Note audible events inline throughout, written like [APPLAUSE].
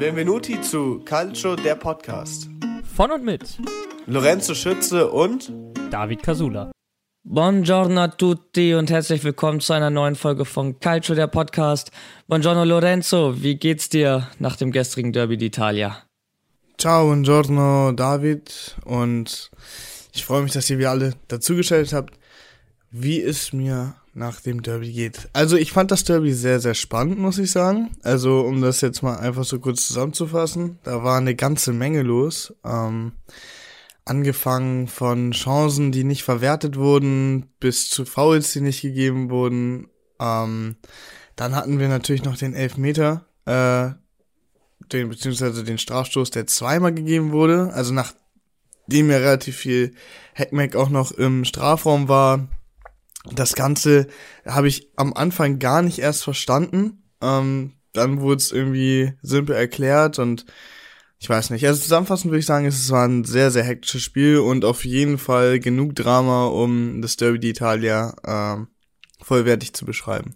Benvenuti zu Calcio, der Podcast. Von und mit Lorenzo Schütze und David Casula. Buongiorno a tutti und herzlich willkommen zu einer neuen Folge von Calcio, der Podcast. Buongiorno Lorenzo, wie geht's dir nach dem gestrigen Derby d'Italia? Ciao, buongiorno David und ich freue mich, dass ihr wieder alle dazugestellt habt, wie es mir nach dem Derby geht. Also ich fand das Derby sehr, sehr spannend, muss ich sagen. Also um das jetzt mal einfach so kurz zusammenzufassen, da war eine ganze Menge los. Ähm, angefangen von Chancen, die nicht verwertet wurden, bis zu Fouls, die nicht gegeben wurden. Ähm, dann hatten wir natürlich noch den Elfmeter, äh, den, beziehungsweise den Strafstoß, der zweimal gegeben wurde. Also nachdem ja relativ viel Heckmeck auch noch im Strafraum war, das Ganze habe ich am Anfang gar nicht erst verstanden. Ähm, dann wurde es irgendwie simpel erklärt und ich weiß nicht. Also zusammenfassend würde ich sagen, es war ein sehr, sehr hektisches Spiel und auf jeden Fall genug Drama, um das Derby d'Italia äh, vollwertig zu beschreiben.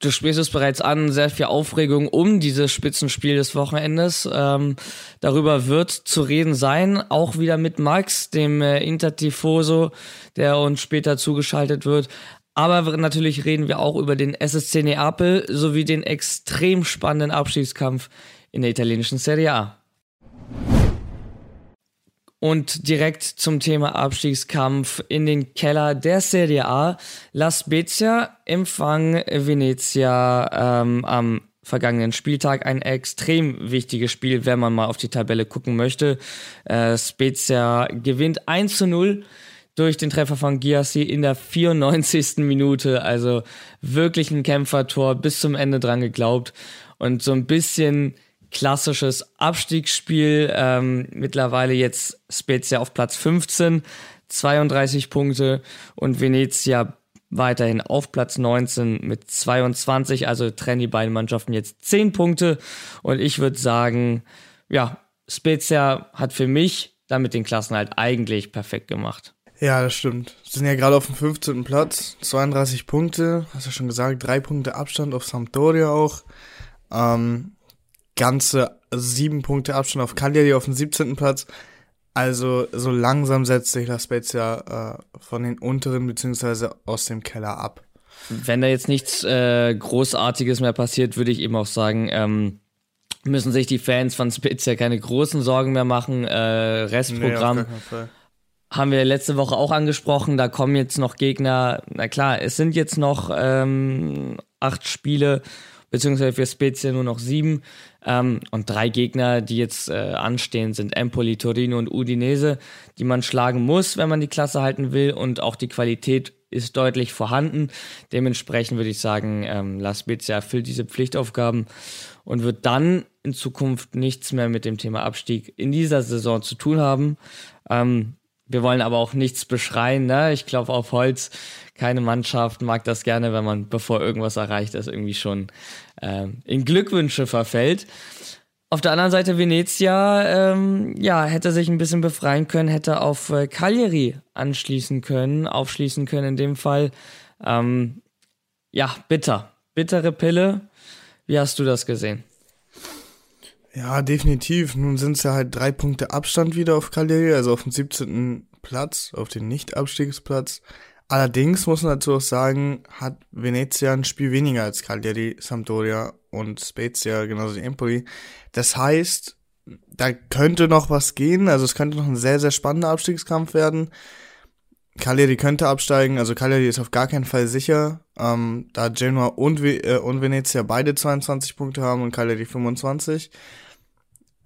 Du sprichst es bereits an, sehr viel Aufregung um dieses Spitzenspiel des Wochenendes. Ähm, darüber wird zu reden sein, auch wieder mit Max, dem äh, Intertifoso, der uns später zugeschaltet wird. Aber natürlich reden wir auch über den SSC Neapel sowie den extrem spannenden Abstiegskampf in der italienischen Serie A. Und direkt zum Thema Abstiegskampf in den Keller der Serie A. La Spezia empfang Venezia ähm, am vergangenen Spieltag. Ein extrem wichtiges Spiel, wenn man mal auf die Tabelle gucken möchte. Äh, Spezia gewinnt 1 zu 0 durch den Treffer von Giassi in der 94. Minute. Also wirklich ein Kämpfertor, bis zum Ende dran geglaubt. Und so ein bisschen klassisches Abstiegsspiel. Ähm, mittlerweile jetzt Spezia auf Platz 15, 32 Punkte und Venezia weiterhin auf Platz 19 mit 22. Also trennen die beiden Mannschaften jetzt 10 Punkte. Und ich würde sagen, ja, Spezia hat für mich damit den Klassenhalt eigentlich perfekt gemacht. Ja, das stimmt. Sie sind ja gerade auf dem 15. Platz, 32 Punkte, hast du ja schon gesagt, drei Punkte Abstand auf Sampdoria auch. Ähm, ganze sieben Punkte Abstand auf Cagliari auf dem 17. Platz. Also so langsam setzt sich La Spezia äh, von den unteren beziehungsweise aus dem Keller ab. Wenn da jetzt nichts äh, Großartiges mehr passiert, würde ich eben auch sagen, ähm, müssen sich die Fans von Spezia keine großen Sorgen mehr machen. Äh, Restprogramm nee, haben wir letzte Woche auch angesprochen. Da kommen jetzt noch Gegner. Na klar, es sind jetzt noch ähm, acht Spiele beziehungsweise für Spezia nur noch sieben. Ähm, und drei Gegner, die jetzt äh, anstehen, sind Empoli, Torino und Udinese, die man schlagen muss, wenn man die Klasse halten will. Und auch die Qualität ist deutlich vorhanden. Dementsprechend würde ich sagen, ähm, La Spezia erfüllt diese Pflichtaufgaben und wird dann in Zukunft nichts mehr mit dem Thema Abstieg in dieser Saison zu tun haben. Ähm, wir wollen aber auch nichts beschreien. Ne? Ich glaube, auf Holz, keine Mannschaft mag das gerne, wenn man, bevor irgendwas erreicht ist, irgendwie schon äh, in Glückwünsche verfällt. Auf der anderen Seite Venezia, ähm, ja, hätte sich ein bisschen befreien können, hätte auf äh, Cagliari anschließen können, aufschließen können in dem Fall. Ähm, ja, bitter. Bittere Pille. Wie hast du das gesehen? Ja, definitiv. Nun sind es ja halt drei Punkte Abstand wieder auf Cagliari, also auf dem 17. Platz, auf den Nicht-Abstiegsplatz. Allerdings muss man dazu auch sagen, hat Venezia ein Spiel weniger als Cagliari, Sampdoria und Spezia, genauso wie Empoli. Das heißt, da könnte noch was gehen, also es könnte noch ein sehr, sehr spannender Abstiegskampf werden. Cagliari könnte absteigen, also Cagliari ist auf gar keinen Fall sicher, ähm, da Genoa und, äh, und Venezia beide 22 Punkte haben und Cagliari 25.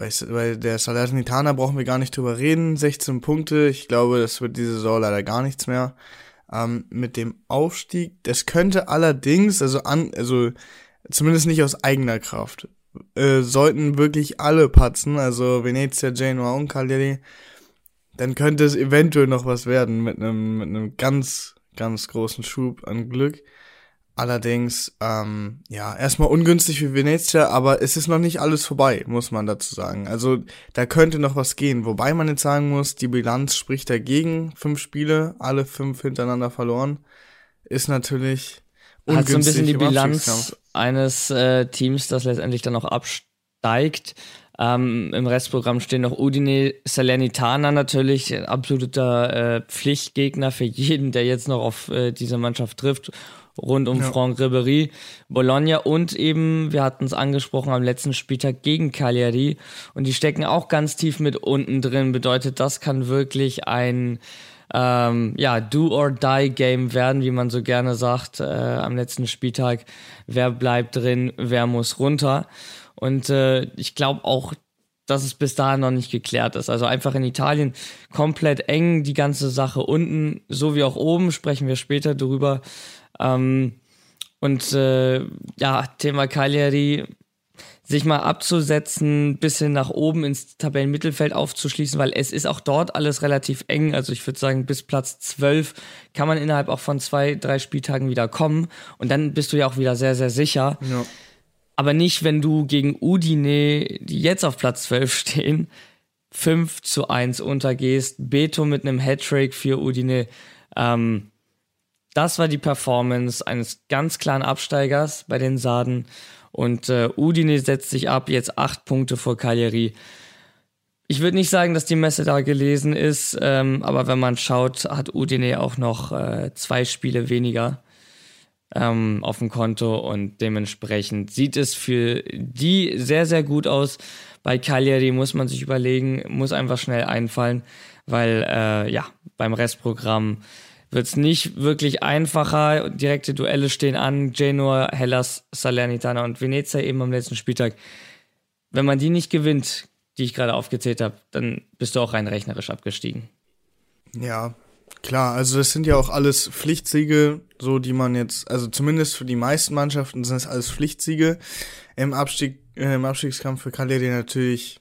Bei, bei der Salernitana brauchen wir gar nicht drüber reden, 16 Punkte, ich glaube, das wird diese Saison leider gar nichts mehr. Ähm, mit dem Aufstieg, das könnte allerdings, also an, also zumindest nicht aus eigener Kraft, äh, sollten wirklich alle patzen, also Venezia, Genoa und Cagliari, dann könnte es eventuell noch was werden mit einem mit einem ganz ganz großen Schub an Glück. Allerdings, ähm, ja, erstmal ungünstig für Venezia, aber es ist noch nicht alles vorbei, muss man dazu sagen. Also da könnte noch was gehen. Wobei man jetzt sagen muss, die Bilanz spricht dagegen. Fünf Spiele, alle fünf hintereinander verloren. Ist natürlich ungünstig. Hat so ein bisschen die Bilanz eines äh, Teams, das letztendlich dann auch absteigt steigt. Ähm, Im Restprogramm stehen noch Udine Salernitana natürlich, absoluter äh, Pflichtgegner für jeden, der jetzt noch auf äh, diese Mannschaft trifft, rund um ja. Franck Ribéry, Bologna und eben, wir hatten es angesprochen, am letzten Spieltag gegen Cagliari und die stecken auch ganz tief mit unten drin, bedeutet, das kann wirklich ein ähm, ja, Do-or-Die-Game werden, wie man so gerne sagt, äh, am letzten Spieltag. Wer bleibt drin, wer muss runter? Und äh, ich glaube auch, dass es bis dahin noch nicht geklärt ist. Also einfach in Italien komplett eng die ganze Sache unten, so wie auch oben, sprechen wir später drüber. Ähm, und äh, ja, Thema Cagliari, sich mal abzusetzen, bisschen nach oben ins Tabellenmittelfeld aufzuschließen, weil es ist auch dort alles relativ eng. Also ich würde sagen, bis Platz 12 kann man innerhalb auch von zwei, drei Spieltagen wieder kommen. Und dann bist du ja auch wieder sehr, sehr sicher. Ja. Aber nicht, wenn du gegen Udine, die jetzt auf Platz 12 stehen, 5 zu 1 untergehst. Beto mit einem Hattrick für Udine. Ähm, das war die Performance eines ganz klaren Absteigers bei den Saden. Und äh, Udine setzt sich ab, jetzt acht Punkte vor Cagliari. Ich würde nicht sagen, dass die Messe da gelesen ist, ähm, aber wenn man schaut, hat Udine auch noch äh, zwei Spiele weniger ähm, auf dem Konto und dementsprechend sieht es für die sehr, sehr gut aus. Bei Cagliari muss man sich überlegen, muss einfach schnell einfallen, weil äh, ja, beim Restprogramm wird es nicht wirklich einfacher. Direkte Duelle stehen an. Genoa, Hellas, Salernitana und Venezia eben am letzten Spieltag. Wenn man die nicht gewinnt, die ich gerade aufgezählt habe, dann bist du auch rein rechnerisch abgestiegen. Ja, Klar, also das sind ja auch alles Pflichtsiege, so die man jetzt, also zumindest für die meisten Mannschaften sind es alles Pflichtsiege. Im Abstieg, äh, im Abstiegskampf für Cagliari natürlich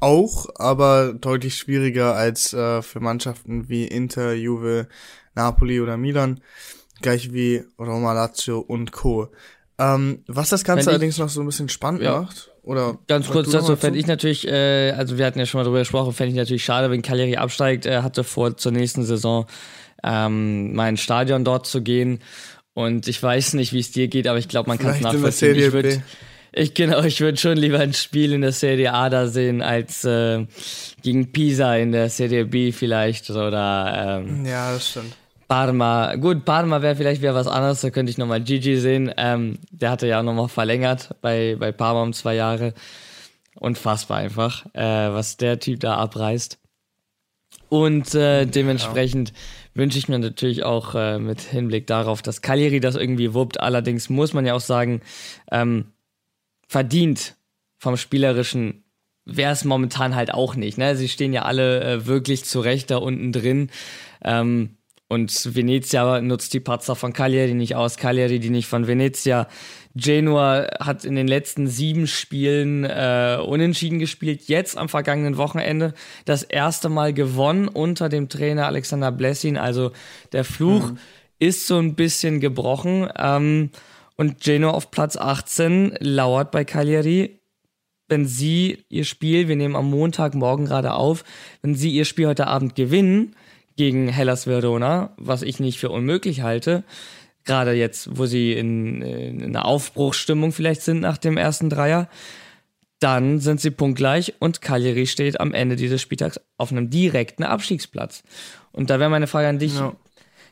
auch, aber deutlich schwieriger als äh, für Mannschaften wie Inter, Juve, Napoli oder Milan, gleich wie Roma, Lazio und Co. Ähm, was das Ganze allerdings noch so ein bisschen spannend ja. macht, oder ganz kurz dazu fände ich natürlich, äh, also wir hatten ja schon mal drüber gesprochen, fände ich natürlich schade, wenn Cagliari absteigt. Er hatte vor, zur nächsten Saison ähm, mein Stadion dort zu gehen. Und ich weiß nicht, wie es dir geht, aber ich glaube, man kann es nachvollziehen. Ich würde ich, genau, ich würde schon lieber ein Spiel in der Serie A da sehen, als äh, gegen Pisa in der Serie B vielleicht. Oder, ähm, ja, das stimmt. Parma, gut, Parma wäre vielleicht wieder was anderes, da könnte ich nochmal Gigi sehen. Ähm, der hatte ja auch nochmal verlängert bei, bei Parma um zwei Jahre. Unfassbar einfach, äh, was der Typ da abreißt. Und äh, dementsprechend ja. wünsche ich mir natürlich auch äh, mit Hinblick darauf, dass Cagliari das irgendwie wuppt. Allerdings muss man ja auch sagen, ähm, verdient vom Spielerischen wäre es momentan halt auch nicht. Ne? Sie stehen ja alle äh, wirklich zurecht da unten drin. Ähm, und Venezia nutzt die Patzer von Cagliari nicht aus, Cagliari die nicht von Venezia. Genua hat in den letzten sieben Spielen äh, unentschieden gespielt, jetzt am vergangenen Wochenende das erste Mal gewonnen unter dem Trainer Alexander Blessin. Also der Fluch mhm. ist so ein bisschen gebrochen. Ähm, und Genua auf Platz 18 lauert bei Cagliari. Wenn sie ihr Spiel, wir nehmen am Montagmorgen gerade auf, wenn sie ihr Spiel heute Abend gewinnen, gegen Hellas Verona, was ich nicht für unmöglich halte. Gerade jetzt, wo sie in, in einer Aufbruchsstimmung vielleicht sind nach dem ersten Dreier. Dann sind sie punktgleich und Cagliari steht am Ende dieses Spieltags auf einem direkten Abstiegsplatz. Und da wäre meine Frage an dich. Ja.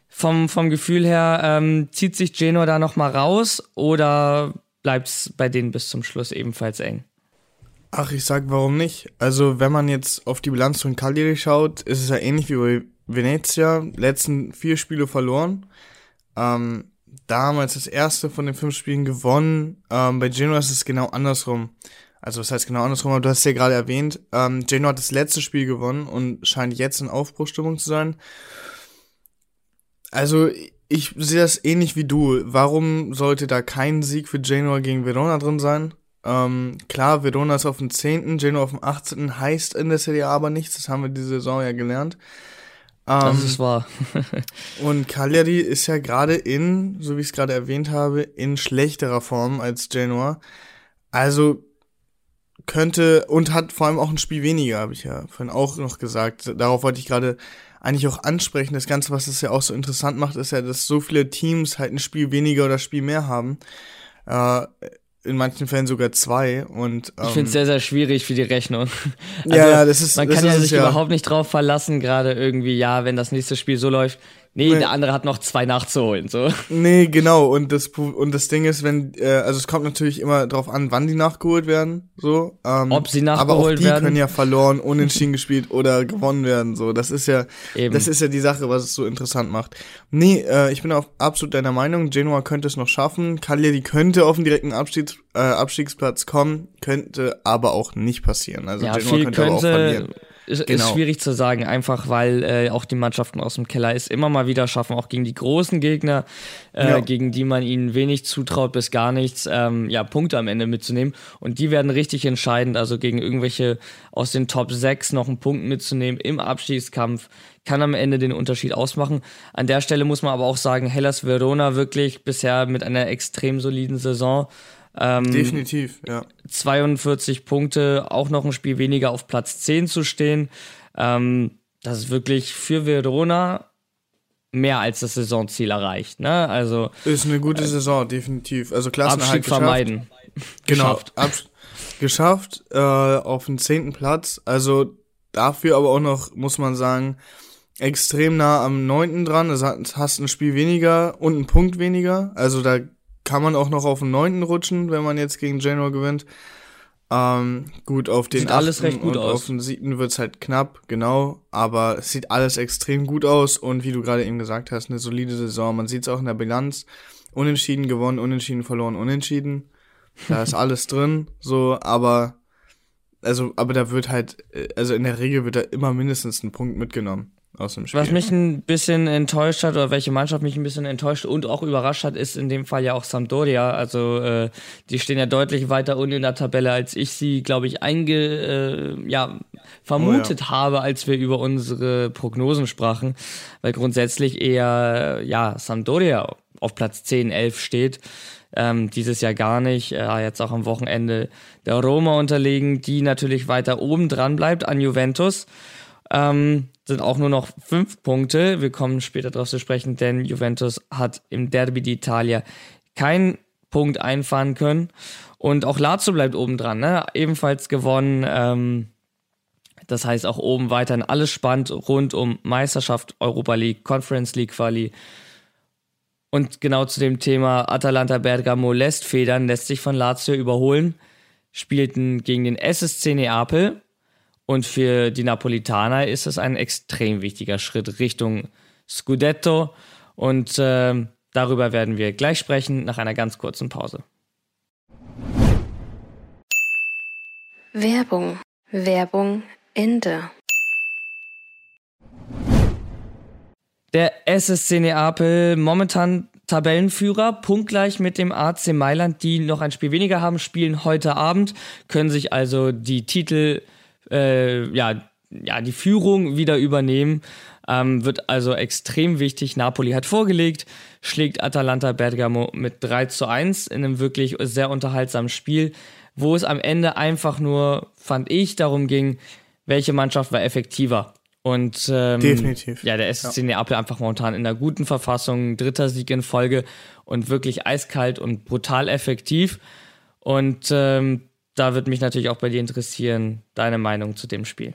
Vom, vom Gefühl her, ähm, zieht sich Genoa da nochmal raus oder bleibt es bei denen bis zum Schluss ebenfalls eng? Ach, ich sag, warum nicht? Also, wenn man jetzt auf die Bilanz von Cagliari schaut, ist es ja ähnlich wie bei Venezia, letzten vier Spiele verloren. Ähm, damals das erste von den fünf Spielen gewonnen. Ähm, bei Genoa ist es genau andersrum. Also was heißt genau andersrum, aber du hast ja gerade erwähnt, ähm, Genoa hat das letzte Spiel gewonnen und scheint jetzt in Aufbruchstimmung zu sein. Also ich sehe das ähnlich wie du. Warum sollte da kein Sieg für Genoa gegen Verona drin sein? Ähm, klar, Verona ist auf dem 10., Genoa auf dem 18. heißt in der Serie aber nichts, das haben wir diese Saison ja gelernt. Das ähm, ist wahr. [LAUGHS] und Cagliari ist ja gerade in, so wie ich es gerade erwähnt habe, in schlechterer Form als Genoa. Also könnte und hat vor allem auch ein Spiel weniger, habe ich ja vorhin auch noch gesagt. Darauf wollte ich gerade eigentlich auch ansprechen. Das Ganze, was es ja auch so interessant macht, ist ja, dass so viele Teams halt ein Spiel weniger oder Spiel mehr haben. Äh, in manchen Fällen sogar zwei. Und, ähm, ich finde es sehr, sehr schwierig für die Rechnung. Also, ja, ja, das ist Man kann ja sich ja. überhaupt nicht drauf verlassen, gerade irgendwie, ja, wenn das nächste Spiel so läuft. Nee, nee, der andere hat noch zwei nachzuholen, so. Nee, genau. Und das, und das Ding ist, wenn, äh, also es kommt natürlich immer drauf an, wann die nachgeholt werden, so. Ähm, Ob sie nachgeholt aber auch die werden. können ja verloren, unentschieden [LAUGHS] gespielt oder gewonnen werden, so. Das ist ja, Eben. das ist ja die Sache, was es so interessant macht. Nee, äh, ich bin auch absolut deiner Meinung. Genua könnte es noch schaffen. Cagliari könnte auf den direkten Abstiegs, äh, Abstiegsplatz kommen, könnte aber auch nicht passieren. Also ja, Genua viel könnte, aber auch könnte, verlieren. Ist, Genau. ist schwierig zu sagen, einfach weil äh, auch die Mannschaften aus dem Keller es immer mal wieder schaffen, auch gegen die großen Gegner, äh, Ja. gegen die man ihnen wenig zutraut bis gar nichts, ähm, ja, Punkte am Ende mitzunehmen. Und die werden richtig entscheidend, also gegen irgendwelche aus den Top 6 noch einen Punkt mitzunehmen im Abstiegskampf, kann am Ende den Unterschied ausmachen. An der Stelle muss man aber auch sagen, Hellas Verona wirklich bisher mit einer extrem soliden Saison. Ähm, Definitiv, ja. 42 Punkte, auch noch ein Spiel weniger auf Platz 10 zu stehen. Ähm, das ist wirklich für Verona mehr als das Saisonziel erreicht. Ne? Also Ist eine gute Saison, definitiv. Also Klassenerhalt Abstieg geschafft. vermeiden. [LAUGHS] Genau, Geschafft. geschafft äh, auf den zehnten Platz. Also dafür aber auch noch, muss man sagen, extrem nah am neunten dran. Also hat- hast ein Spiel weniger und einen Punkt weniger. Also da kann man auch noch auf den neunten rutschen, wenn man jetzt gegen Genoa gewinnt. Ähm, gut, auf den Sieht alles achten recht gut und aus. auf den siebten wird's halt knapp, genau. Aber es sieht alles extrem gut aus und wie du gerade eben gesagt hast, eine solide Saison. Man sieht's auch in der Bilanz. Unentschieden gewonnen, unentschieden verloren, unentschieden. Da ist alles [LAUGHS] drin, so, aber also, aber da wird halt, äh, also in der Regel wird da immer mindestens ein Punkt mitgenommen aus dem Spiel. Was mich ein bisschen enttäuscht hat, oder welche Mannschaft mich ein bisschen enttäuscht und auch überrascht hat, ist in dem Fall ja auch Sampdoria. Also äh, die stehen ja deutlich weiter unten in der Tabelle, als ich sie, glaube ich, einge, äh, ja, vermutet habe, als wir über unsere Prognosen sprachen. Weil grundsätzlich eher, ja, Sampdoria auf Platz 10, 11 steht. Ähm, dieses Jahr gar nicht. Äh, jetzt auch am Wochenende der Roma unterlegen, die natürlich weiter oben dran bleibt an Juventus. Ähm, sind auch nur noch fünf Punkte. Wir kommen später darauf zu sprechen, denn Juventus hat im Derby d'Italia keinen Punkt einfahren können. Und auch Lazio bleibt oben dran, ne? ebenfalls gewonnen. Ähm, das heißt auch oben weiterhin alles spannend rund um Meisterschaft, Europa League, Conference League Quali. Und genau zu dem Thema Atalanta Bergamo lässt Federn, lässt sich von Lazio überholen, spielten gegen den SSC Neapel und für die Napolitaner ist es ein extrem wichtiger Schritt Richtung Scudetto. Und äh, darüber werden wir gleich sprechen nach einer ganz kurzen Pause. Werbung. Werbung Ende. Der SSC Neapel, momentan Tabellenführer, punktgleich mit dem AC Mailand, die noch ein Spiel weniger haben, spielen heute Abend, können sich also die Titel äh, ja, ja, die Führung wieder übernehmen. Ähm, wird also extrem wichtig. Napoli hat vorgelegt, schlägt Atalanta Bergamo mit 3 zu 1 in einem wirklich sehr unterhaltsamen Spiel, wo es am Ende einfach nur, fand ich, darum ging, welche Mannschaft war effektiver. Und ähm, Definitiv. ja, der SSC Neapel einfach momentan in einer guten Verfassung, dritter Sieg in Folge und wirklich eiskalt und brutal effektiv. Und ähm, da würde mich natürlich auch bei dir interessieren, deine Meinung zu dem Spiel.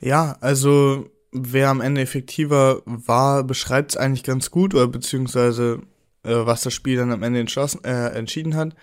Ja, also wer am Ende effektiver war, beschreibt es eigentlich ganz gut, oder beziehungsweise äh, was das Spiel dann am Ende äh, entschieden hat.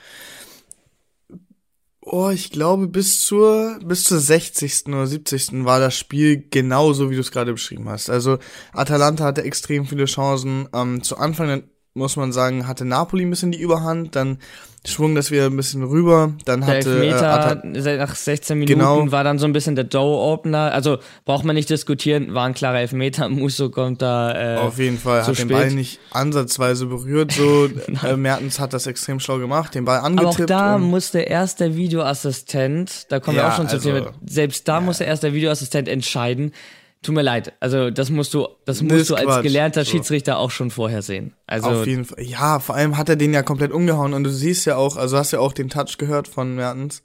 Oh, ich glaube, bis zur, bis zur 60. oder 70. war das Spiel genauso, wie du es gerade beschrieben hast. Also, Atalanta hatte extrem viele Chancen. Ähm, zu Anfang, muss man sagen, hatte Napoli ein bisschen die Überhand, dann schwung das wieder ein bisschen rüber, dann Der hatte Elfmeter äh, nach 16 Minuten Genau. war dann so ein bisschen der Door-Opener. Also braucht man nicht diskutieren, war ein klarer Elfmeter. [LAUGHS] Musso kommt da äh, Auf jeden Fall, zu hat den spät. Ball nicht ansatzweise berührt, so [LAUGHS] äh, Mertens hat das extrem schlau gemacht, den Ball Aber auch angetippt. da musste erst der Videoassistent, da kommen wir Ja, auch schon zum also, Thema, selbst da musste erst der Videoassistent entscheiden. Tut mir leid, also das musst du, das musst ist du als Quatsch, gelernter so. Schiedsrichter auch schon vorher sehen. Also auf jeden Fall. Ja, vor allem hat er den ja komplett umgehauen und du siehst ja auch, also hast ja auch den Touch gehört von Mertens.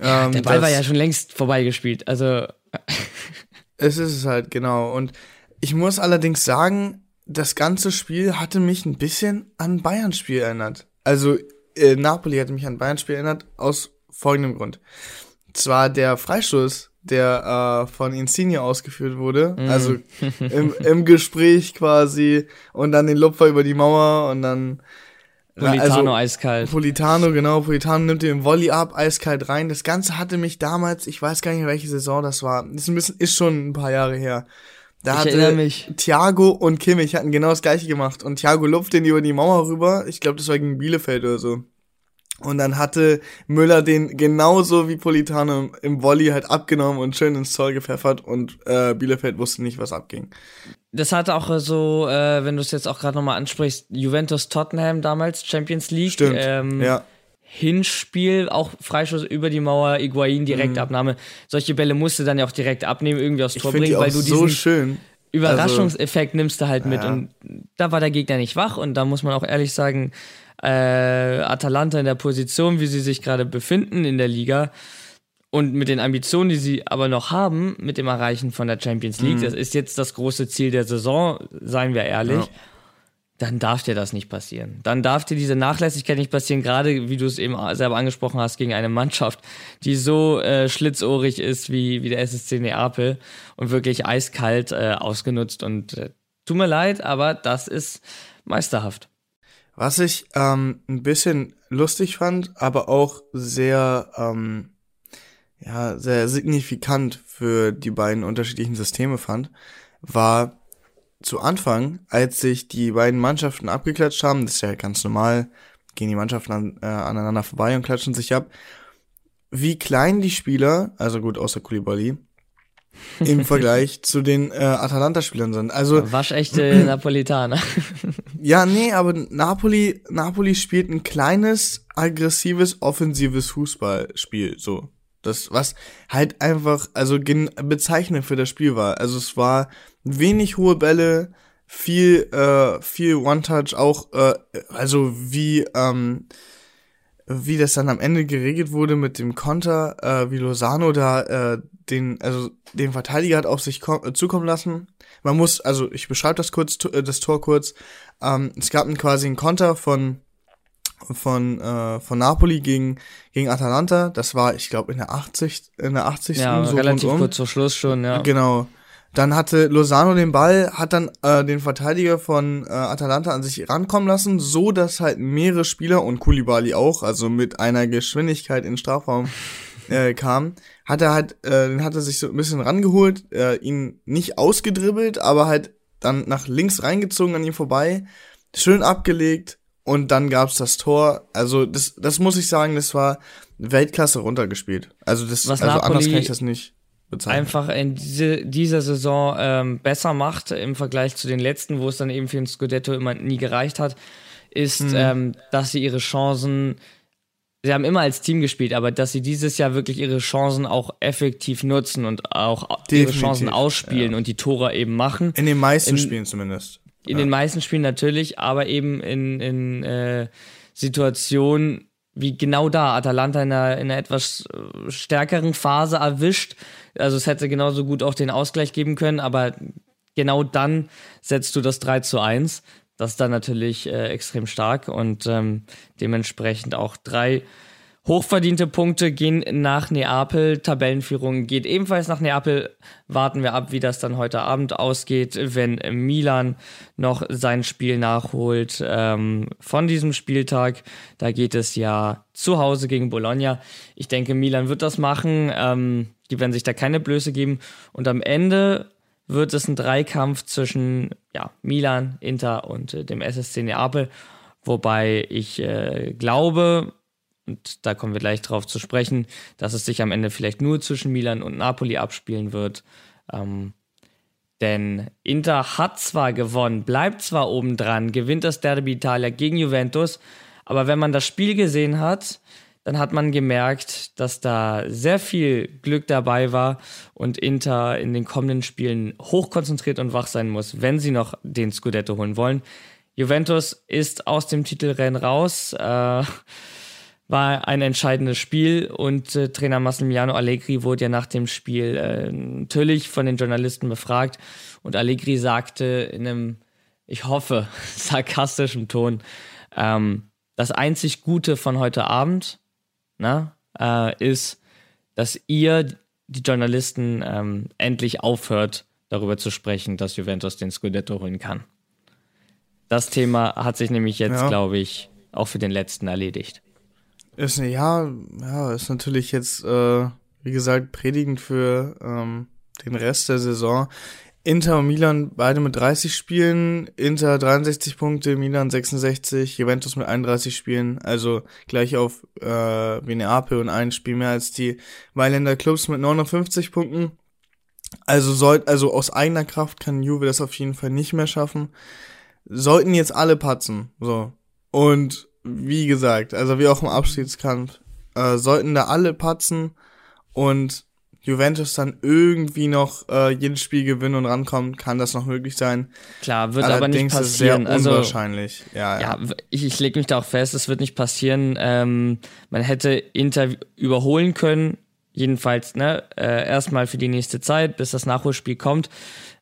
Ähm, der Ball war ja schon längst vorbeigespielt. Also [LAUGHS] Es ist es halt, genau. Und ich muss allerdings sagen, das ganze Spiel hatte mich ein bisschen an Bayern-Spiel erinnert. Also äh, Napoli hat mich an Bayern-Spiel erinnert, aus folgendem Grund. Zwar der Freistoß, der äh, von Insigne ausgeführt wurde, mm. also im, im Gespräch quasi und dann den Lupfer über die Mauer und dann Politano also, eiskalt. Politano, genau, Politano nimmt den Volley ab, eiskalt rein. Das Ganze hatte mich damals, ich weiß gar nicht, welche Saison das war, ist, ein bisschen, ist schon ein paar Jahre her. Da ich hatte mich. Thiago und Kimmich hatten genau das gleiche gemacht und Thiago lupft den über die Mauer rüber. Ich glaube, das war gegen Bielefeld oder so. Und dann hatte Müller den genauso wie Politano im Volley halt abgenommen und schön ins Zoll gepfeffert und äh, Bielefeld wusste nicht, was abging. Das hatte auch so, äh, wenn du es jetzt auch gerade nochmal ansprichst, Juventus Tottenham damals, Champions League. Stimmt, ähm, ja. Hinspiel, auch Freischuss über die Mauer, Iguain Direktabnahme. Mhm. Solche Bälle musst du dann ja auch direkt abnehmen, irgendwie aufs Tor bringen, weil du diesen so schön. Überraschungseffekt also, nimmst du halt mit. Ja. Und da war der Gegner nicht wach und da muss man auch ehrlich sagen, äh, Atalanta in der Position, wie sie sich gerade befinden in der Liga und mit den Ambitionen, die sie aber noch haben mit dem Erreichen von der Champions League, mhm. das ist jetzt das große Ziel der Saison, seien wir ehrlich. Ja dann darf dir das nicht passieren. Dann darf dir diese Nachlässigkeit nicht passieren, gerade wie du es eben selber angesprochen hast, gegen eine Mannschaft, die so äh, schlitzohrig ist wie, wie der SSC Neapel und wirklich eiskalt äh, ausgenutzt. Und äh, tut mir leid, aber das ist meisterhaft. Was ich ähm, ein bisschen lustig fand, aber auch sehr, ähm, ja, sehr signifikant für die beiden unterschiedlichen Systeme fand, war, zu Anfang, als sich die beiden Mannschaften abgeklatscht haben, das ist ja ganz normal, gehen die Mannschaften an, äh, aneinander vorbei und klatschen sich ab, wie klein die Spieler, also gut, außer Koulibaly, [LAUGHS] im Vergleich zu den äh, Atalanta-Spielern sind. Also waschechte [CLEARS THROAT] Napolitaner. [LAUGHS] ja, nee, aber Napoli, Napoli spielt ein kleines, aggressives, offensives Fußballspiel. So, das was halt einfach, also bezeichnend für das Spiel war. Also es war wenig hohe Bälle, viel, äh, viel One-Touch, auch, äh, also wie, ähm, wie das dann am Ende geregelt wurde mit dem Konter, äh, wie Lozano da äh, den, also den Verteidiger hat auf sich äh, zukommen lassen. Man muss, also ich beschreibe das kurz, äh, das Tor kurz. Ähm, es gab quasi einen Konter von von äh, von Napoli gegen gegen Atalanta. Das war, ich glaube, in der 80 in der 80. Ja, so relativ kurz vor Schluss schon, ja. Genau. Dann hatte Lozano den Ball, hat dann äh, den Verteidiger von äh, Atalanta an sich rankommen lassen, so dass halt mehrere Spieler und Kulibali auch, also mit einer Geschwindigkeit in den Strafraum [LAUGHS] äh, kam, hat er halt, äh, den hat er sich so ein bisschen rangeholt, äh, ihn nicht ausgedribbelt, aber halt dann nach links reingezogen an ihm vorbei, schön abgelegt und dann gab's das Tor. Also das, das muss ich sagen, das war Weltklasse runtergespielt. Also das, Was also Napoli anders kann ich das nicht bezeichnen. einfach in diese, dieser Saison ähm, besser macht im Vergleich zu den letzten, wo es dann eben für den Scudetto immer nie gereicht hat, ist, mhm. ähm, dass sie ihre Chancen, sie haben immer als Team gespielt, aber dass sie dieses Jahr wirklich ihre Chancen auch effektiv nutzen und auch Definitiv. ihre Chancen ausspielen ja. und die Tore eben machen. In den meisten in, Spielen zumindest. In ja. den meisten Spielen natürlich, aber eben in, in äh, Situationen, wie genau da Atalanta in einer, in einer etwas äh, stärkeren Phase erwischt. Also es hätte genauso gut auch den Ausgleich geben können, aber genau dann setzt du das 3 zu 1. Das ist dann natürlich äh, extrem stark und ähm, dementsprechend auch drei Hochverdiente Punkte gehen nach Neapel. Tabellenführung geht ebenfalls nach Neapel. Warten wir ab, wie das dann heute Abend ausgeht, wenn Milan noch sein Spiel nachholt ähm, von diesem Spieltag. Da geht es ja zu Hause gegen Bologna. Ich denke, Milan wird das machen. Ähm, die werden sich da keine Blöße geben. Und am Ende wird es ein Dreikampf zwischen ja, Milan, Inter und äh, dem SSC Neapel. Wobei ich äh, glaube, und da kommen wir gleich drauf zu sprechen, dass es sich am Ende vielleicht nur zwischen Milan und Napoli abspielen wird. Ähm, denn Inter hat zwar gewonnen, bleibt zwar oben dran, gewinnt das Derby Italia gegen Juventus, aber wenn man das Spiel gesehen hat, dann hat man gemerkt, dass da sehr viel Glück dabei war und Inter in den kommenden Spielen hochkonzentriert und wach sein muss, wenn sie noch den Scudetto holen wollen. Juventus ist aus dem Titelrennen raus. Äh, war ein entscheidendes Spiel und äh, Trainer Massimiliano Allegri wurde ja nach dem Spiel äh, natürlich von den Journalisten befragt und Allegri sagte in einem, ich hoffe, [LAUGHS] sarkastischen Ton, ähm, das einzig Gute von heute Abend na, ne, äh, ist, dass ihr, die Journalisten, ähm, endlich aufhört, darüber zu sprechen, dass Juventus den Scudetto holen kann. Das Thema hat sich nämlich jetzt, ja. glaube ich, auch für den letzten erledigt. Ist ja, ja, ist natürlich jetzt, äh, wie gesagt, predigend für ähm, den Rest der Saison. Inter und Milan beide mit 30 Spielen, Inter 63 Punkte, Milan 66, Juventus mit 31 Spielen, also gleich auf äh, wie Neapel und ein Spiel mehr als die Mailänder Clubs mit 59 Punkten. Also soll, also aus eigener Kraft kann Juve das auf jeden Fall nicht mehr schaffen. Sollten jetzt alle patzen, so. Und wie gesagt, also wie auch im Abschiedskampf, äh, sollten da alle patzen und Juventus dann irgendwie noch äh, jedes Spiel gewinnen und rankommen, kann das noch möglich sein. Klar, wird Allerdings aber nicht passieren. Ist sehr unwahrscheinlich. Also, ja, ja. ja ich, ich lege mich da auch fest, es wird nicht passieren. Ähm, man hätte Inter überholen können, jedenfalls ne, äh, erstmal für die nächste Zeit, bis das Nachholspiel kommt.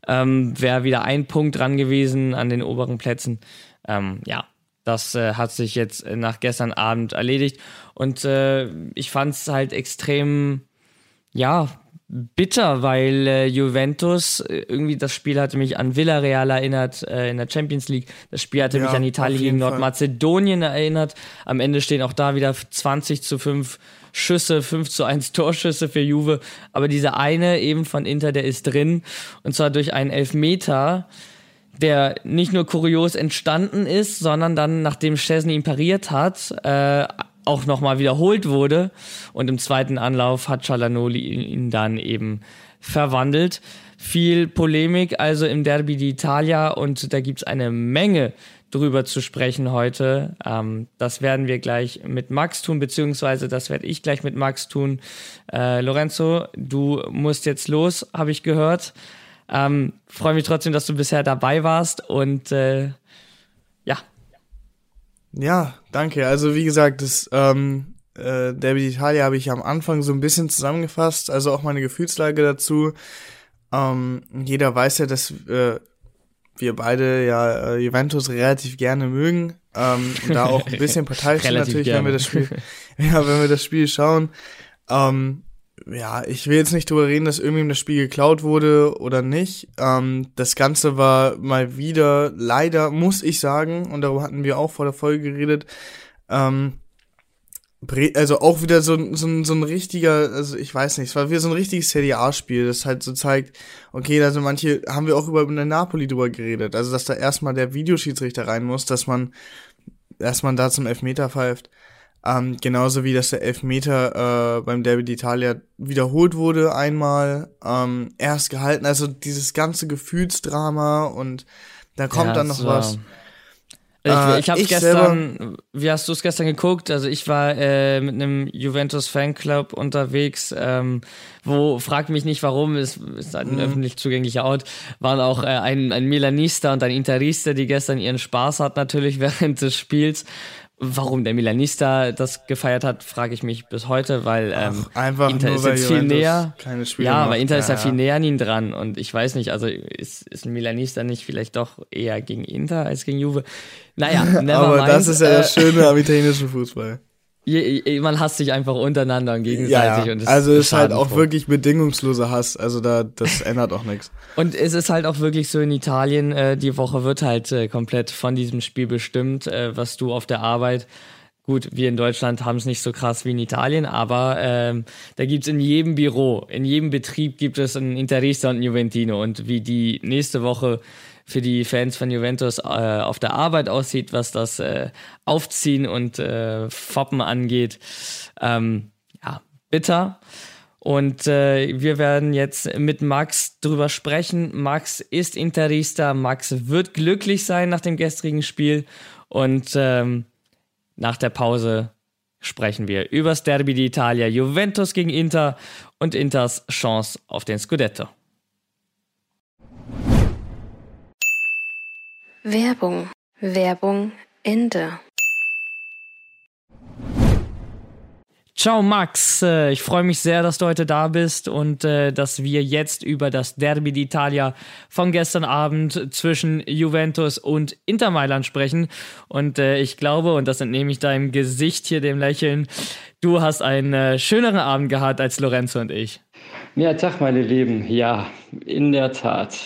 Ähm, Wäre wieder ein Punkt dran gewesen an den oberen Plätzen. Ähm, ja, das äh, hat sich jetzt nach gestern Abend erledigt. Und äh, ich fand es halt extrem ja, bitter, weil äh, Juventus äh, irgendwie das Spiel hatte mich an Villarreal erinnert äh, in der Champions League. Das Spiel hatte ja, mich an Italien gegen Nordmazedonien erinnert. Am Ende stehen auch da wieder 20 zu 5 Schüsse, 5 zu 1 Torschüsse für Juve. Aber dieser eine eben von Inter, der ist drin. Und zwar durch einen Elfmeter, der nicht nur kurios entstanden ist, sondern dann, nachdem Chesney ihn pariert hat, äh, auch nochmal wiederholt wurde. Und im zweiten Anlauf hat Chalanoli ihn dann eben verwandelt. Viel Polemik also im Derby d'Italia und da gibt's eine Menge drüber zu sprechen heute. Ähm, das werden wir gleich mit Max tun, beziehungsweise das werde ich gleich mit Max tun. Äh, Lorenzo, du musst jetzt los, habe ich gehört. Ähm, Freue mich trotzdem, dass du bisher dabei warst und äh, ja, ja, danke. Also wie gesagt, das ähm, äh, Derby d'Italia habe ich am Anfang so ein bisschen zusammengefasst, also auch meine Gefühlslage dazu. Ähm, jeder weiß ja, dass äh, wir beide ja äh, Juventus relativ gerne mögen. Ähm, und da auch ein bisschen [LAUGHS] parteiisch sind natürlich, gerne. wenn wir das Spiel, [LAUGHS] ja, wenn wir das Spiel schauen. Ähm, ja, ich will jetzt nicht drüber reden, dass irgendwem das Spiel geklaut wurde oder nicht. Ähm, das Ganze war mal wieder, leider, muss ich sagen, und darüber hatten wir auch vor der Folge geredet, ähm, also auch wieder so, so, so ein richtiger, also ich weiß nicht, es war wieder so ein richtiges CDA-Spiel, das halt so zeigt, okay, also manche, haben wir auch über Napoli drüber geredet, also dass da erstmal der Videoschiedsrichter rein muss, dass man, dass man da zum Elfmeter pfeift. Ähm, genauso wie dass der Elfmeter äh, beim Derby d'Italia wiederholt wurde einmal, ähm, erst gehalten, also dieses ganze Gefühlsdrama und da kommt ja, dann noch was. Ich, äh, ich habe gestern, wie hast du es gestern geguckt? Also ich war äh, mit einem Juventus Fanclub unterwegs, ähm, wo, frag mich nicht warum, es ist ein mhm. öffentlich zugänglicher Ort, waren auch äh, ein, ein Milanista und ein Interista, die gestern ihren Spaß hat natürlich [LAUGHS] während des Spiels. Warum der Milanista das gefeiert hat, frage ich mich bis heute, weil ähm, Ach, einfach Inter ist jetzt viel näher. Keine Spiele ja, aber Inter ja, ist ja, viel näher an ihn dran und ich weiß nicht, also ist, ist ein Milanista nicht vielleicht doch eher gegen Inter als gegen Juve? Naja, [LAUGHS] never aber mind. das ist ja das äh, Schöne [LAUGHS] am italienischen Fußball. Man hasst sich einfach untereinander und gegenseitig. Ja, Und also es ist halt auch wirklich bedingungsloser Hass. Also da, das ändert auch nichts. [LAUGHS] Und es ist halt auch wirklich so in Italien, äh, die Woche wird halt äh, komplett von diesem Spiel bestimmt, äh, was du auf der Arbeit Gut, wir in Deutschland haben es nicht so krass wie in Italien, aber ähm, da gibt's in jedem Büro, in jedem Betrieb gibt es einen Interista und einen Juventino. Und wie die nächste Woche für die Fans von Juventus äh, auf der Arbeit aussieht, was das äh, Aufziehen und äh, Foppen angeht. Ähm, ja, bitter. Und äh, wir werden jetzt mit Max drüber sprechen. Max ist Interista. Max wird glücklich sein nach dem gestrigen Spiel. Und ähm, nach der Pause sprechen wir über das Derby d'Italia, Juventus gegen Inter und Inters Chance auf den Scudetto. Werbung. Werbung Ende. Ciao Max, äh, ich freue mich sehr, dass du heute da bist und äh, dass wir jetzt über das Derby d'Italia von gestern Abend zwischen Juventus und Inter Mailand sprechen. Und äh, ich glaube, und das entnehme ich deinem Gesicht hier, dem Lächeln, du hast einen schöneren Abend gehabt als Lorenzo und ich. Ja, Tag, meine Lieben. Ja, in der Tat.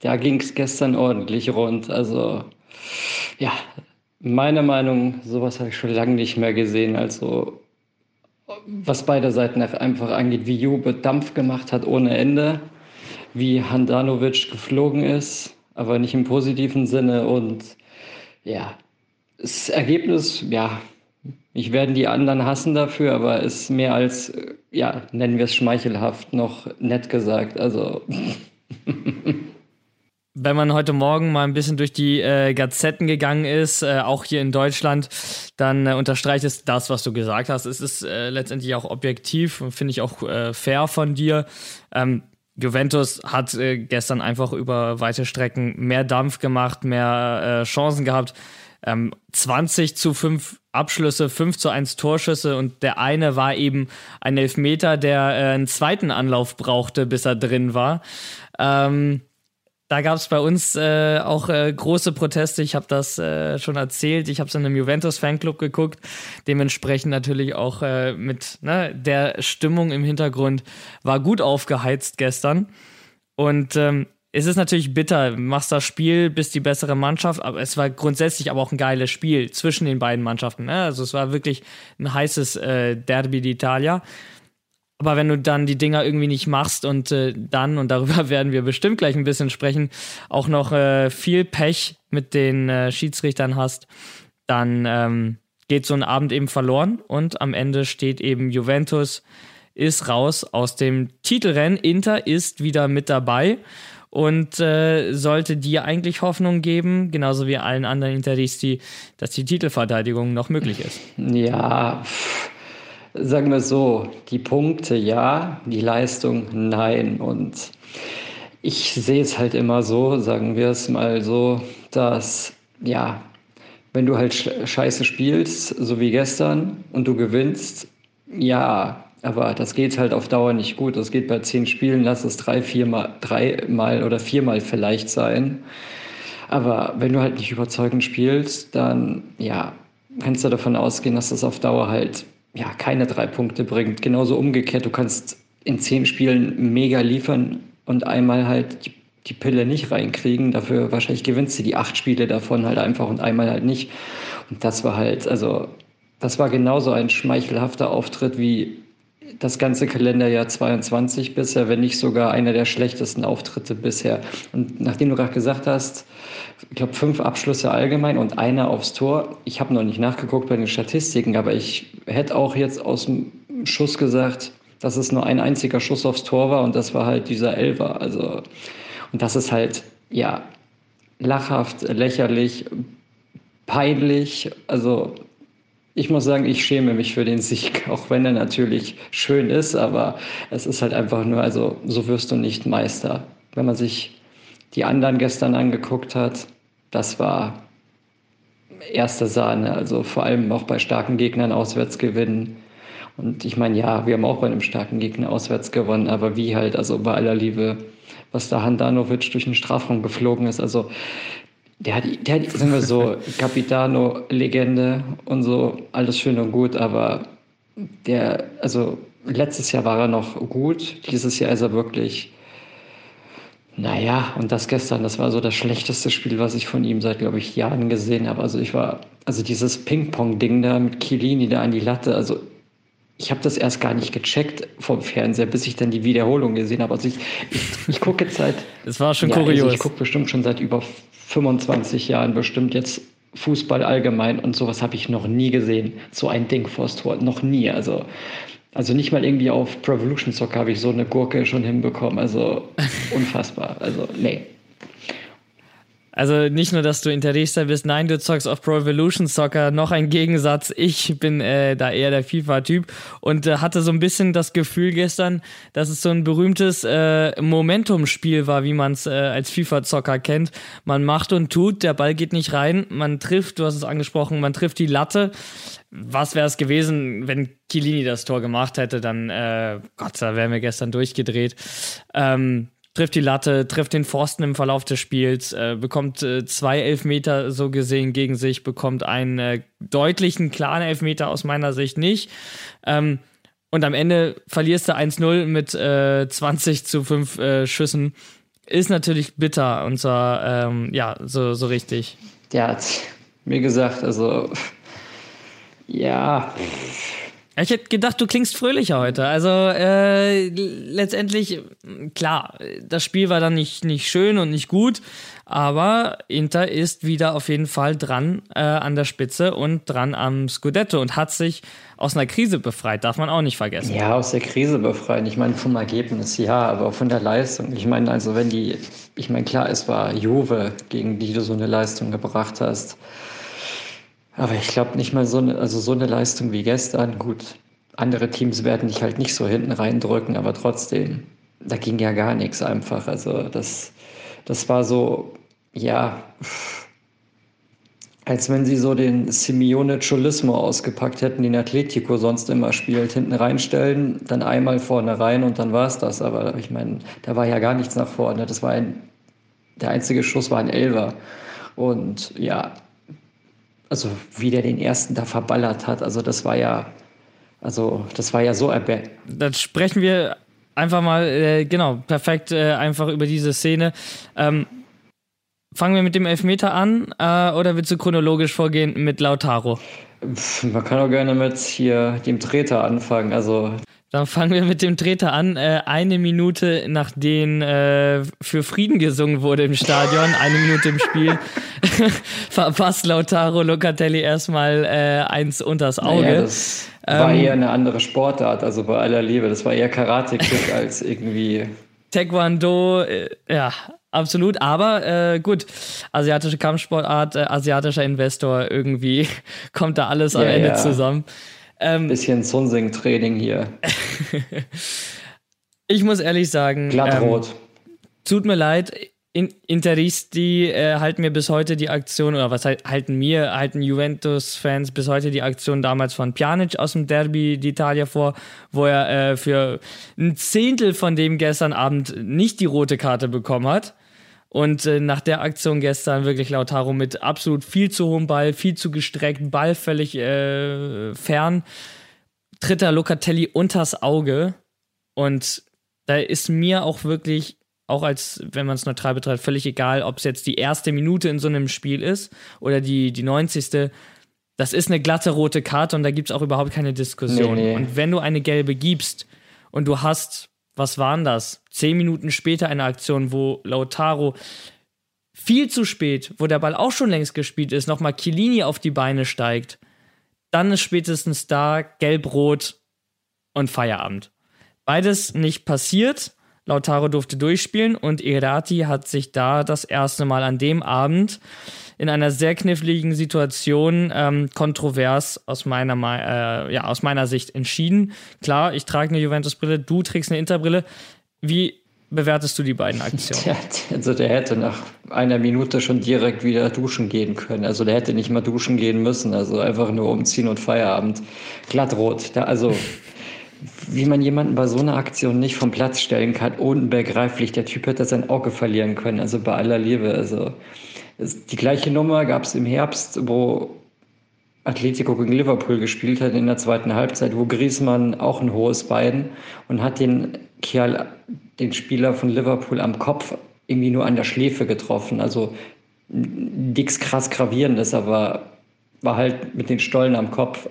Da ging es gestern ordentlich rund. Also, ja, meiner Meinung, sowas habe ich schon lange nicht mehr gesehen. Also, was beide Seiten einfach angeht, wie Jube Dampf gemacht hat ohne Ende, wie Handanovic geflogen ist, aber nicht im positiven Sinne. Und ja, das Ergebnis, ja, ich werde die anderen hassen dafür, aber ist mehr als, ja, nennen wir es schmeichelhaft, noch nett gesagt. Also. [LAUGHS] wenn man heute Morgen mal ein bisschen durch die äh, Gazetten gegangen ist, äh, auch hier in Deutschland, dann äh, unterstreicht es das, was du gesagt hast. Es ist äh, letztendlich auch objektiv und finde ich auch äh, fair von dir. Ähm, Juventus hat äh, gestern einfach über weite Strecken mehr Dampf gemacht, mehr Chancen gehabt. Ähm, 20 zu 5 Abschlüsse, 5 zu 1 Torschüsse und der eine war eben ein Elfmeter, der einen zweiten Anlauf brauchte, bis er drin war. Ähm, da gab es bei uns äh, auch äh, große Proteste. Ich habe das äh, schon erzählt. Ich habe es in einem Juventus-Fanclub geguckt. Dementsprechend natürlich auch äh, mit ne, der Stimmung im Hintergrund war gut aufgeheizt gestern. Und ähm, es ist natürlich bitter. Machst das Spiel, bist die bessere Mannschaft, aber es war grundsätzlich aber auch ein geiles Spiel zwischen den beiden Mannschaften. Ne? Also es war wirklich ein heißes äh, Derby d'Italia. Aber wenn du dann die Dinger irgendwie nicht machst und äh, dann, und darüber [LAUGHS] werden wir bestimmt gleich ein bisschen sprechen, auch noch äh, viel Pech mit den äh, Schiedsrichtern hast, dann ähm, geht so ein Abend eben verloren und am Ende steht eben Juventus ist raus aus dem Titelrennen. Inter ist wieder mit dabei und äh, sollte dir eigentlich Hoffnung geben, genauso wie allen anderen Interisti, dass die Titelverteidigung noch möglich ist. Ja, pff sagen wir so, die Punkte ja, die Leistung nein. Und ich sehe es halt immer so, sagen wir es mal so, dass ja, wenn du halt scheiße spielst, so wie gestern, und du gewinnst, ja, aber das geht halt auf Dauer nicht gut. Das geht bei zehn Spielen, lass es drei, viermal, dreimal oder viermal vielleicht sein. Aber wenn du halt nicht überzeugend spielst, dann ja, kannst du davon ausgehen, dass das auf Dauer halt ja, keine drei Punkte bringt. Genauso umgekehrt, du kannst in zehn Spielen mega liefern und einmal halt die, die Pille nicht reinkriegen. Dafür wahrscheinlich gewinnst du die acht Spiele davon halt einfach und einmal halt nicht. Und das war halt, also, das war genauso ein schmeichelhafter Auftritt wie das ganze Kalenderjahr 22 bisher, wenn nicht sogar einer der schlechtesten Auftritte bisher. Und nachdem du gerade gesagt hast, ich glaube, fünf Abschlüsse allgemein und einer aufs Tor. Ich habe noch nicht nachgeguckt bei den Statistiken, aber ich hätte auch jetzt aus dem Schuss gesagt, dass es nur ein einziger Schuss aufs Tor war und das war halt dieser Elfer. Also, und das ist halt, ja, lachhaft, lächerlich, peinlich. Also, ich muss sagen, ich schäme mich für den Sieg, [LAUGHS] auch wenn er natürlich schön ist, aber es ist halt einfach nur, also, so wirst du nicht Meister. Wenn man sich die anderen gestern angeguckt hat, das war erste Sahne. Also vor allem auch bei starken Gegnern auswärts gewinnen. Und ich meine, ja, wir haben auch bei einem starken Gegner auswärts gewonnen, aber wie halt, also bei aller Liebe, was da Handanovic durch den Strafraum geflogen ist. Also der hat, der hat, sagen wir so, Capitano-Legende und so, alles schön und gut, aber der, also letztes Jahr war er noch gut, dieses Jahr ist er wirklich naja, und das gestern, das war so das schlechteste Spiel, was ich von ihm seit, glaube ich, Jahren gesehen habe. Also ich war, also dieses Ping-Pong-Ding da mit Kilini da an die Latte, also ich habe das erst gar nicht gecheckt vom Fernseher, bis ich dann die Wiederholung gesehen habe. Also ich, ich, ich gucke jetzt seit. Das war schon ja, kurios. Also ich gucke bestimmt schon seit über 25 Jahren bestimmt jetzt Fußball allgemein und sowas habe ich noch nie gesehen. So ein Ding vors Tor, noch nie. Also also nicht mal irgendwie auf Pro Evolution Soccer habe ich so eine Gurke schon hinbekommen. Also [LAUGHS] unfassbar. Also nee. Also nicht nur, dass du Interista bist, nein, du zockst auf Pro Evolution Soccer. Noch ein Gegensatz, ich bin äh, da eher der FIFA-Typ und äh, hatte so ein bisschen das Gefühl gestern, dass es so ein berühmtes äh, Momentum-Spiel war, wie man es äh, als FIFA-Zocker kennt. Man macht und tut, der Ball geht nicht rein, man trifft, du hast es angesprochen, man trifft die Latte. Was wäre es gewesen, wenn Kilini das Tor gemacht hätte, dann, äh, Gott, da wären wir gestern durchgedreht. Ähm, trifft die Latte, trifft den Forsten im Verlauf des Spiels, äh, bekommt äh, zwei Elfmeter so gesehen gegen sich, bekommt einen äh, deutlichen, klaren Elfmeter aus meiner Sicht nicht. Ähm, und am Ende verlierst du 1-0 mit 20 äh, zu 5 äh, Schüssen. Ist natürlich bitter und zwar, ähm, ja, so, so richtig. Hat mir gesagt, also, ja. Ich hätte gedacht, du klingst fröhlicher heute. Also äh, letztendlich, klar, das Spiel war dann nicht, nicht schön und nicht gut, aber Inter ist wieder auf jeden Fall dran äh, an der Spitze und dran am Scudetto und hat sich aus einer Krise befreit, darf man auch nicht vergessen. Ja, aus der Krise befreien. Ich meine, vom Ergebnis ja, aber auch von der Leistung. Ich meine, also wenn die, ich meine, klar, es war Juve, gegen die du so eine Leistung gebracht hast. Aber ich glaube nicht mal so eine, also so eine Leistung wie gestern. Gut, andere Teams werden dich halt nicht so hinten reindrücken, aber trotzdem, da ging ja gar nichts einfach. Also das, das war so, ja, als wenn sie so den Simeone Cholismo ausgepackt hätten, den Atletico sonst immer spielt. Hinten reinstellen, dann einmal vorne rein und dann war es das. Aber ich meine, da war ja gar nichts nach vorne. Das war ein, der einzige Schuss war ein Elver. Und ja, also wie der den ersten da verballert hat, also das war ja, also das war ja so erbärmlich. Dann sprechen wir einfach mal, äh, genau, perfekt äh, einfach über diese Szene. Ähm, fangen wir mit dem Elfmeter an äh, oder willst du chronologisch vorgehen mit Lautaro? Man kann auch gerne mit hier dem Treter anfangen. Also dann fangen wir mit dem Treter an. Äh, eine Minute nachdem äh, für Frieden gesungen wurde im Stadion, eine Minute im Spiel, [LAUGHS] verpasst Lautaro Locatelli erstmal äh, eins unters Auge. Naja, das war ähm, eher eine andere Sportart, also bei aller Liebe. Das war eher Karate-Kick [LAUGHS] als irgendwie. Taekwondo, äh, ja, absolut. Aber äh, gut, asiatische Kampfsportart, äh, asiatischer Investor, irgendwie [LAUGHS] kommt da alles am ja, Ende ja. zusammen. Ähm, Bisschen Sunsing-Training hier. [LAUGHS] ich muss ehrlich sagen. Glattrot. Ähm, tut mir leid. In, Interisti äh, halten mir bis heute die Aktion, oder was halten mir, halten Juventus-Fans bis heute die Aktion damals von Pjanic aus dem Derby d'Italia vor, wo er äh, für ein Zehntel von dem gestern Abend nicht die rote Karte bekommen hat. Und äh, nach der Aktion gestern wirklich Lautaro mit absolut viel zu hohem Ball, viel zu gestreckt, Ball völlig äh, fern, tritt er Locatelli unters Auge. Und da ist mir auch wirklich, auch als wenn man es neutral betrachtet, völlig egal, ob es jetzt die erste Minute in so einem Spiel ist oder die, die 90. Das ist eine glatte rote Karte und da gibt es auch überhaupt keine Diskussion. Nee, nee. Und wenn du eine gelbe gibst und du hast was waren das? Zehn Minuten später eine Aktion, wo Lautaro viel zu spät, wo der Ball auch schon längst gespielt ist, nochmal Chiellini auf die Beine steigt. Dann ist spätestens da gelb-rot und Feierabend. Beides nicht passiert. Lautaro durfte durchspielen und Irati hat sich da das erste Mal an dem Abend in einer sehr kniffligen Situation ähm, kontrovers aus meiner, äh, ja, aus meiner Sicht entschieden. Klar, ich trage eine Juventus-Brille, du trägst eine Interbrille. Wie bewertest du die beiden Aktionen? [LAUGHS] Der, also der hätte nach einer Minute schon direkt wieder duschen gehen können. Also der hätte nicht mal duschen gehen müssen. Also einfach nur umziehen und Feierabend. Glattrot. Da, also wie man jemanden bei so einer Aktion nicht vom Platz stellen kann, unbegreiflich. Der Typ hätte sein Auge verlieren können. Also bei aller Liebe. Also die gleiche Nummer gab es im Herbst, wo Atletico gegen Liverpool gespielt hat in der zweiten Halbzeit, wo Griezmann auch ein hohes Bein und hat den Kerl, den Spieler von Liverpool am Kopf irgendwie nur an der Schläfe getroffen. Also nichts krass gravierendes, aber war halt mit den Stollen am Kopf.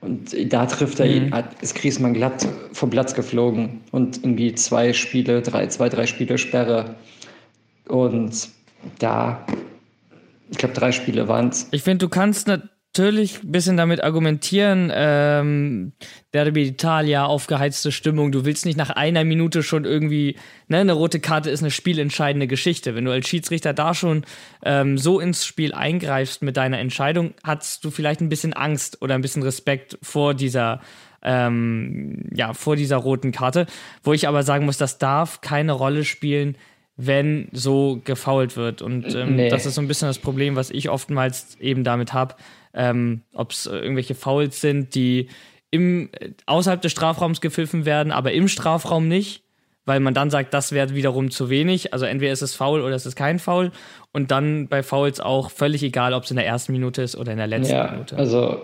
Und da trifft er ihn, mhm. ist Griezmann glatt vom Platz geflogen und irgendwie zwei Spiele, drei, zwei, drei Spiele Sperre. Und da ich glaube, drei Spiele waren es. Ich finde, du kannst natürlich ein bisschen damit argumentieren, ähm, Derby Italia, aufgeheizte Stimmung, du willst nicht nach einer Minute schon irgendwie, ne, eine rote Karte ist eine spielentscheidende Geschichte. Wenn du als Schiedsrichter da schon ähm, so ins Spiel eingreifst mit deiner Entscheidung, hast du vielleicht ein bisschen Angst oder ein bisschen Respekt vor dieser ähm, ja, vor dieser roten Karte, wo ich aber sagen muss, das darf keine Rolle spielen, wenn so gefault wird. Und ähm, nee. das ist so ein bisschen das Problem, was ich oftmals eben damit habe, ähm, ob es irgendwelche Fouls sind, die im, außerhalb des Strafraums gepfiffen werden, aber im Strafraum nicht, weil man dann sagt, das wäre wiederum zu wenig. Also entweder ist es faul oder ist es ist kein Foul. Und dann bei Fouls auch völlig egal, ob es in der ersten Minute ist oder in der letzten ja, Minute. Also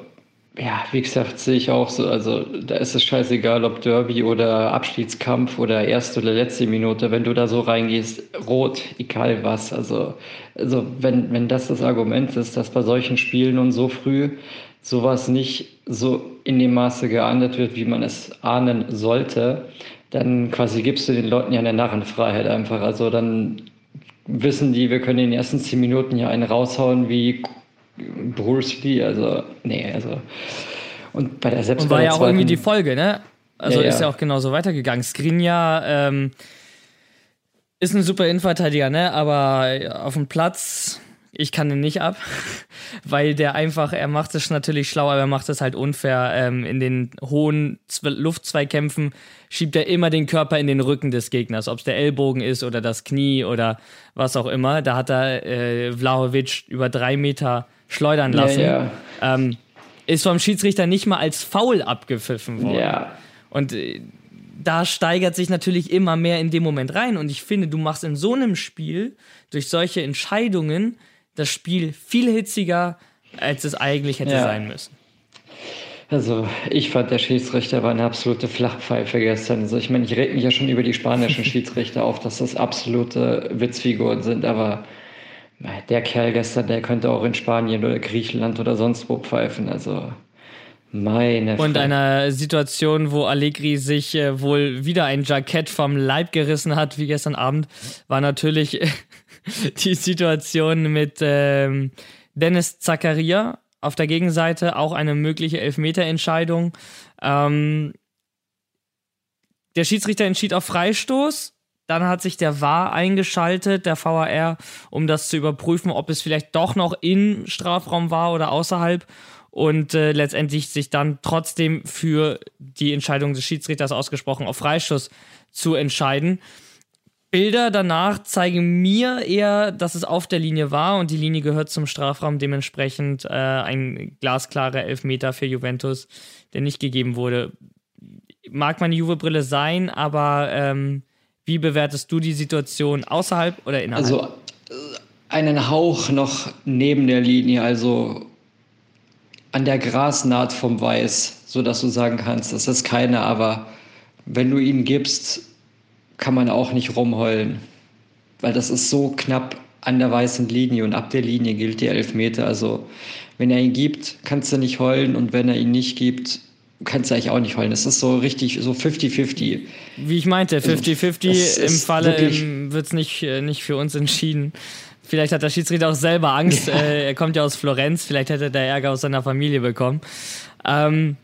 ja, wie gesagt, sehe ich auch so. Also da ist es scheißegal, ob Derby oder Abschiedskampf oder erste oder letzte Minute. Wenn du da so reingehst, rot, egal was. Also, also wenn, wenn das das Argument ist, dass bei solchen Spielen und so früh sowas nicht so in dem Maße geahndet wird, wie man es ahnen sollte, dann quasi gibst du den Leuten ja eine Narrenfreiheit einfach. Also dann wissen die, wir können in den ersten zehn Minuten ja einen raushauen wie Bruce Lee, also, nee, also. Und bei der selbst Und war ja auch irgendwie die Folge, ne? Also ja, ist ja auch genauso weitergegangen. Skriniar ähm, ist ein super Innenverteidiger, ne? Aber auf dem Platz, ich kann den nicht ab, [LAUGHS] weil der einfach, er macht es natürlich schlau, aber er macht es halt unfair. Ähm, in den hohen Luftzweikämpfen schiebt er immer den Körper in den Rücken des Gegners, ob es der Ellbogen ist oder das Knie oder was auch immer. Da hat er äh, Vlahovic über drei Meter schleudern lassen. Ja, ja. Ähm, ist vom Schiedsrichter nicht mal als Foul abgepfiffen worden. Ja. Und äh, da steigert sich natürlich immer mehr in dem Moment rein. Und ich finde, du machst in so einem Spiel durch solche Entscheidungen das Spiel viel hitziger, als es eigentlich hätte ja. sein müssen. Also ich fand, der Schiedsrichter war eine absolute Flachpfeife gestern. Also ich meine, ich rede mich ja schon über die spanischen [LAUGHS] Schiedsrichter auf, dass das absolute Witzfiguren sind, aber der Kerl gestern, der könnte auch in Spanien oder Griechenland oder sonst wo pfeifen. Also meine Und Frau. einer Situation, wo Allegri sich äh, wohl wieder ein Jackett vom Leib gerissen hat, wie gestern Abend, war natürlich [LAUGHS] die Situation mit ähm, Dennis Zakaria auf der Gegenseite, auch eine mögliche Elfmeterentscheidung. Ähm, der Schiedsrichter entschied auf Freistoß dann hat sich der VAR eingeschaltet, der VAR, um das zu überprüfen, ob es vielleicht doch noch im Strafraum war oder außerhalb. Und äh, letztendlich sich dann trotzdem für die Entscheidung des Schiedsrichters ausgesprochen auf Freischuss zu entscheiden. Bilder danach zeigen mir eher, dass es auf der Linie war und die Linie gehört zum Strafraum. Dementsprechend äh, ein glasklarer Elfmeter für Juventus, der nicht gegeben wurde. Mag meine Juve-Brille sein, aber ähm, wie bewertest du die Situation außerhalb oder innerhalb? Also einen Hauch noch neben der Linie, also an der Grasnaht vom Weiß, sodass du sagen kannst, das ist keine, aber wenn du ihn gibst, kann man auch nicht rumheulen, weil das ist so knapp an der weißen Linie und ab der Linie gilt die Elfmeter. Also wenn er ihn gibt, kannst du nicht heulen und wenn er ihn nicht gibt, kannst du eigentlich auch nicht heulen. Das ist so richtig, so 50-50. Wie ich meinte, 50-50 also, im Falle ähm, wird es nicht, äh, nicht für uns entschieden. Vielleicht hat der Schiedsrichter auch selber Angst. Ja. [LAUGHS] Äh, er kommt ja aus Florenz, vielleicht hätte der Ärger aus seiner Familie bekommen. Ähm,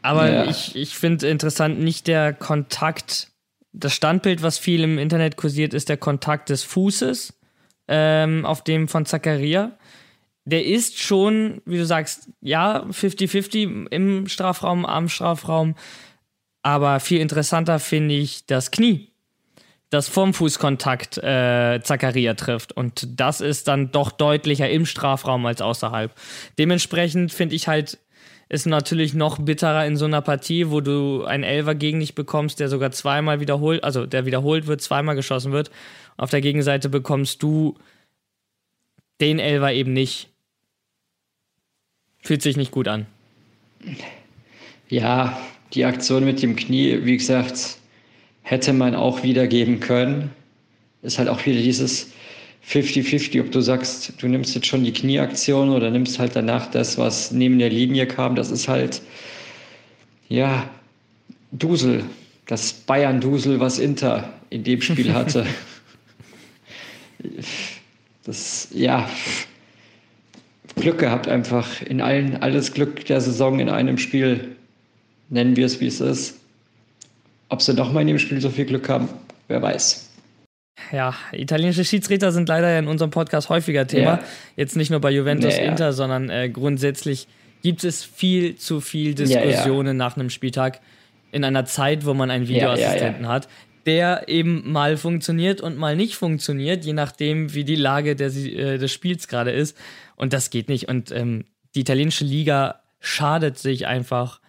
aber ja. ich, ich finde interessant, nicht der Kontakt, das Standbild, was viel im Internet kursiert, ist der Kontakt des Fußes ähm, auf dem von Zacharia der ist schon, wie du sagst, ja, 50-50 im Strafraum, am Strafraum. Aber viel interessanter finde ich das Knie, das vom Fußkontakt äh, Zakaria trifft. Und das ist dann doch deutlicher im Strafraum als außerhalb. Dementsprechend finde ich halt, ist natürlich noch bitterer in so einer Partie, wo du einen Elfer gegen dich bekommst, der sogar zweimal wiederholt, also der wiederholt wird, zweimal geschossen wird. Auf der Gegenseite bekommst du den Elfer eben nicht. Fühlt sich nicht gut an. Ja, die Aktion mit dem Knie, wie gesagt, hätte man auch wiedergeben können. Ist halt auch wieder dieses 50-50, ob du sagst, du nimmst jetzt schon die Knieaktion oder nimmst halt danach das, was neben der Linie kam. Das ist halt, ja, Dusel. Das Bayern-Dusel, was Inter in dem Spiel [LAUGHS] hatte. [LAUGHS] das, ja, Glück gehabt, einfach in allen, alles Glück der Saison in einem Spiel. Nennen wir es, wie es ist. Ob sie nochmal in dem Spiel so viel Glück haben, wer weiß. Ja, italienische Schiedsrichter sind leider in unserem Podcast häufiger Thema. Ja. Jetzt nicht nur bei Juventus naja. Inter, sondern äh, grundsätzlich gibt es viel zu viel Diskussionen ja, ja. nach einem Spieltag in einer Zeit, wo man einen Videoassistenten hat, der eben mal funktioniert und mal nicht funktioniert, je nachdem, wie die Lage der, äh, des Spiels gerade ist. Und das geht nicht. Und ähm, die italienische Liga schadet sich einfach